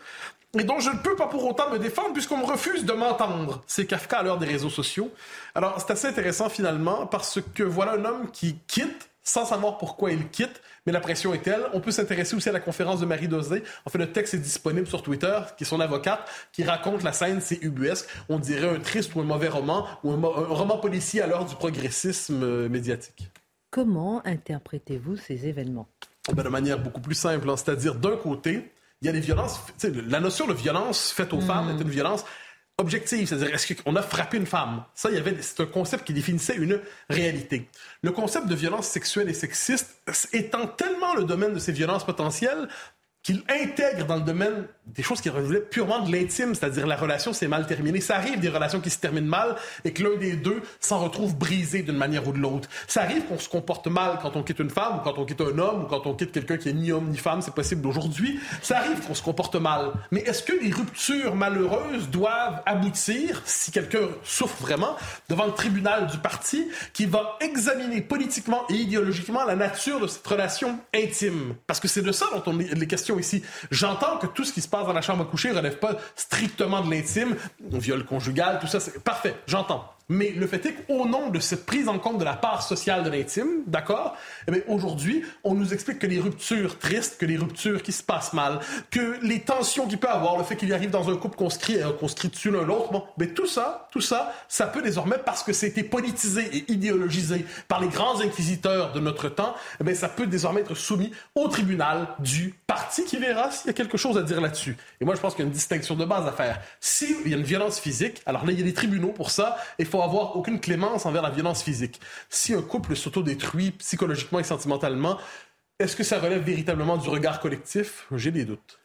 Speaker 5: et dont je ne peux pas pour autant me défendre puisqu'on me refuse de m'entendre. C'est Kafka à l'heure des réseaux sociaux. Alors, c'est assez intéressant finalement parce que voilà un homme qui quitte sans savoir pourquoi il quitte, mais la pression est telle. On peut s'intéresser aussi à la conférence de Marie Dosé. En fait, le texte est disponible sur Twitter, qui est son avocate, qui raconte la scène, c'est ubuesque. On dirait un triste ou un mauvais roman, ou un, roman policier à l'heure du progressisme euh, médiatique.
Speaker 1: Comment interprétez-vous ces événements?
Speaker 5: Eh ben, De manière beaucoup plus simple, hein. c'est-à-dire d'un côté, il y a des violences. La notion de violence faite aux femmes est une violence objective, c'est-à-dire est-ce qu'on a frappé une femme? Ça, il y avait, c'est un concept qui définissait une réalité. Le concept de violence sexuelle et sexiste étant tellement le domaine de ces violences potentielles, qu'il intègre dans le domaine des choses qui relèvent purement de l'intime, c'est-à-dire la relation s'est mal terminée. Ça arrive des relations qui se terminent mal et que l'un des deux s'en retrouve brisé d'une manière ou de l'autre. Ça arrive qu'on se comporte mal quand on quitte une femme ou quand on quitte un homme ou quand on quitte quelqu'un qui est ni homme ni femme, c'est possible d'aujourd'hui. Ça arrive qu'on se comporte mal. Mais est-ce que les ruptures malheureuses doivent aboutir, si quelqu'un souffre vraiment, devant le tribunal du parti qui va examiner politiquement et idéologiquement la nature de cette relation intime? Parce que c'est de ça dont on est les questions ici. J'entends que tout ce qui se passe dans la chambre à coucher relève pas strictement de l'intime, viol conjugal, tout ça, c'est parfait, j'entends. Mais le fait est qu'au nom de cette prise en compte de la part sociale de l'intime, d'accord, eh aujourd'hui, on nous explique que les ruptures tristes, que les ruptures qui se passent mal, que les tensions qu'il peut avoir, le fait qu'il arrive dans un couple qu'on se crie, euh, crie dessus l'un l'autre, bon, mais tout ça, tout ça, ça peut désormais, parce que c'était politisé et idéologisé par les grands inquisiteurs de notre temps, eh ça peut désormais être soumis au tribunal du parti qui verra s'il y a quelque chose à dire là-dessus. Et moi, je pense qu'il y a une distinction de base à faire. S'il y a une violence physique, alors là, il y a des tribunaux pour ça, il faut avoir aucune clémence envers la violence physique. Si un couple s'autodétruit psychologiquement et sentimentalement, est-ce que ça relève véritablement du regard collectif? J'ai des doutes.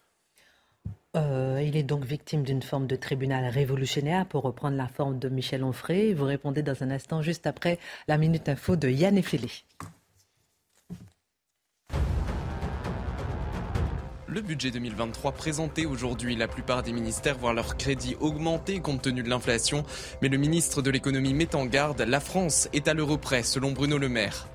Speaker 1: Euh, il est donc victime d'une forme de tribunal révolutionnaire, pour reprendre la forme de Michel Onfray. Vous répondez dans un instant, juste après la Minute Info de Yann Effelé.
Speaker 7: Le budget 2023 présenté aujourd'hui, la plupart des ministères voient leur crédit augmenter compte tenu de l'inflation. Mais le ministre de l'économie met en garde, la France est à l'euro près, selon Bruno Le Maire.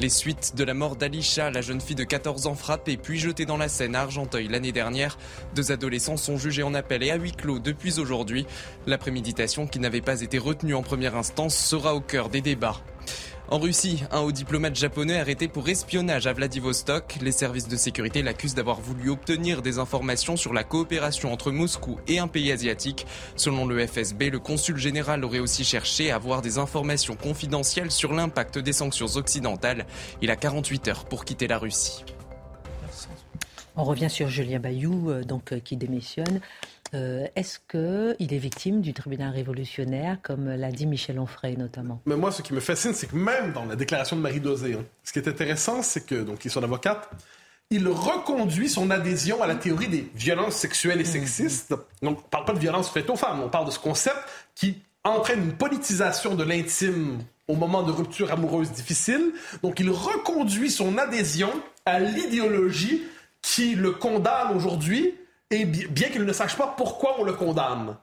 Speaker 7: Les suites de la mort d'Alisha, la jeune fille de 14 ans frappée puis jetée dans la Seine à Argenteuil l'année dernière. Deux adolescents sont jugés en appel et à huis clos depuis aujourd'hui. La préméditation qui n'avait pas été retenue en première instance sera au cœur des débats. En Russie, un haut diplomate japonais arrêté pour espionnage à Vladivostok. Les services de sécurité l'accusent d'avoir voulu obtenir des informations sur la coopération entre Moscou et un pays asiatique. Selon le FSB, le consul général aurait aussi cherché à avoir des informations confidentielles sur l'impact des sanctions occidentales. Il a 48 heures pour quitter la Russie.
Speaker 1: On revient sur Julien Bayou, euh, donc, euh, qui démissionne. Euh, est-ce qu'il est victime du tribunal révolutionnaire, comme l'a dit Michel Onfray notamment?
Speaker 5: Mais moi, ce qui me fascine, c'est que même dans la déclaration de Marie Dosé, hein, ce qui est intéressant, c'est que, donc, il est son avocate, il reconduit son adhésion à la théorie des violences sexuelles et mmh. sexistes. Donc, on ne parle pas de violence faite aux femmes, on parle de ce concept qui entraîne une politisation de l'intime au moment de rupture amoureuse difficile. Donc, il reconduit son adhésion à l'idéologie qui le condamne aujourd'hui et bien qu'il ne sache pas pourquoi on le condamne.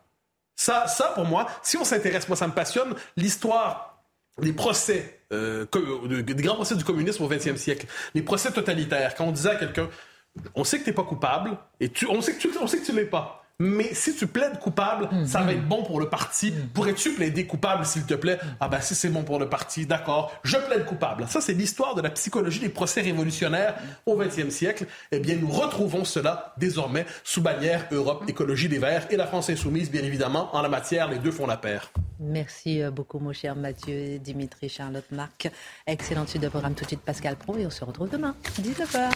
Speaker 5: Ça, ça pour moi, si on s'intéresse, moi ça me passionne, l'histoire des procès, euh, des grands procès du communisme au XXe siècle, les procès totalitaires, quand on disait à quelqu'un, on sait que tu n'es pas coupable, et tu, on sait que tu, on l'es pas. Mais si tu plaides coupable, mm. ça va être bon pour le parti. Mm. Pourrais-tu plaider coupable, s'il te plaît? Mm. Ah ben, si c'est bon pour le parti, d'accord, je plaide coupable. Ça, c'est l'histoire de la psychologie des procès révolutionnaires au 20e siècle. Eh bien, nous retrouvons cela désormais sous bannière Europe Écologie des Verts et la France Insoumise, bien évidemment. En la matière, les deux font la paire.
Speaker 1: Merci euh, beaucoup, mon cher Mathieu, Dimitri, Charlotte, Marc. Excellente suite de programme tout de suite, Pascal Pro, et on se retrouve demain, 19h.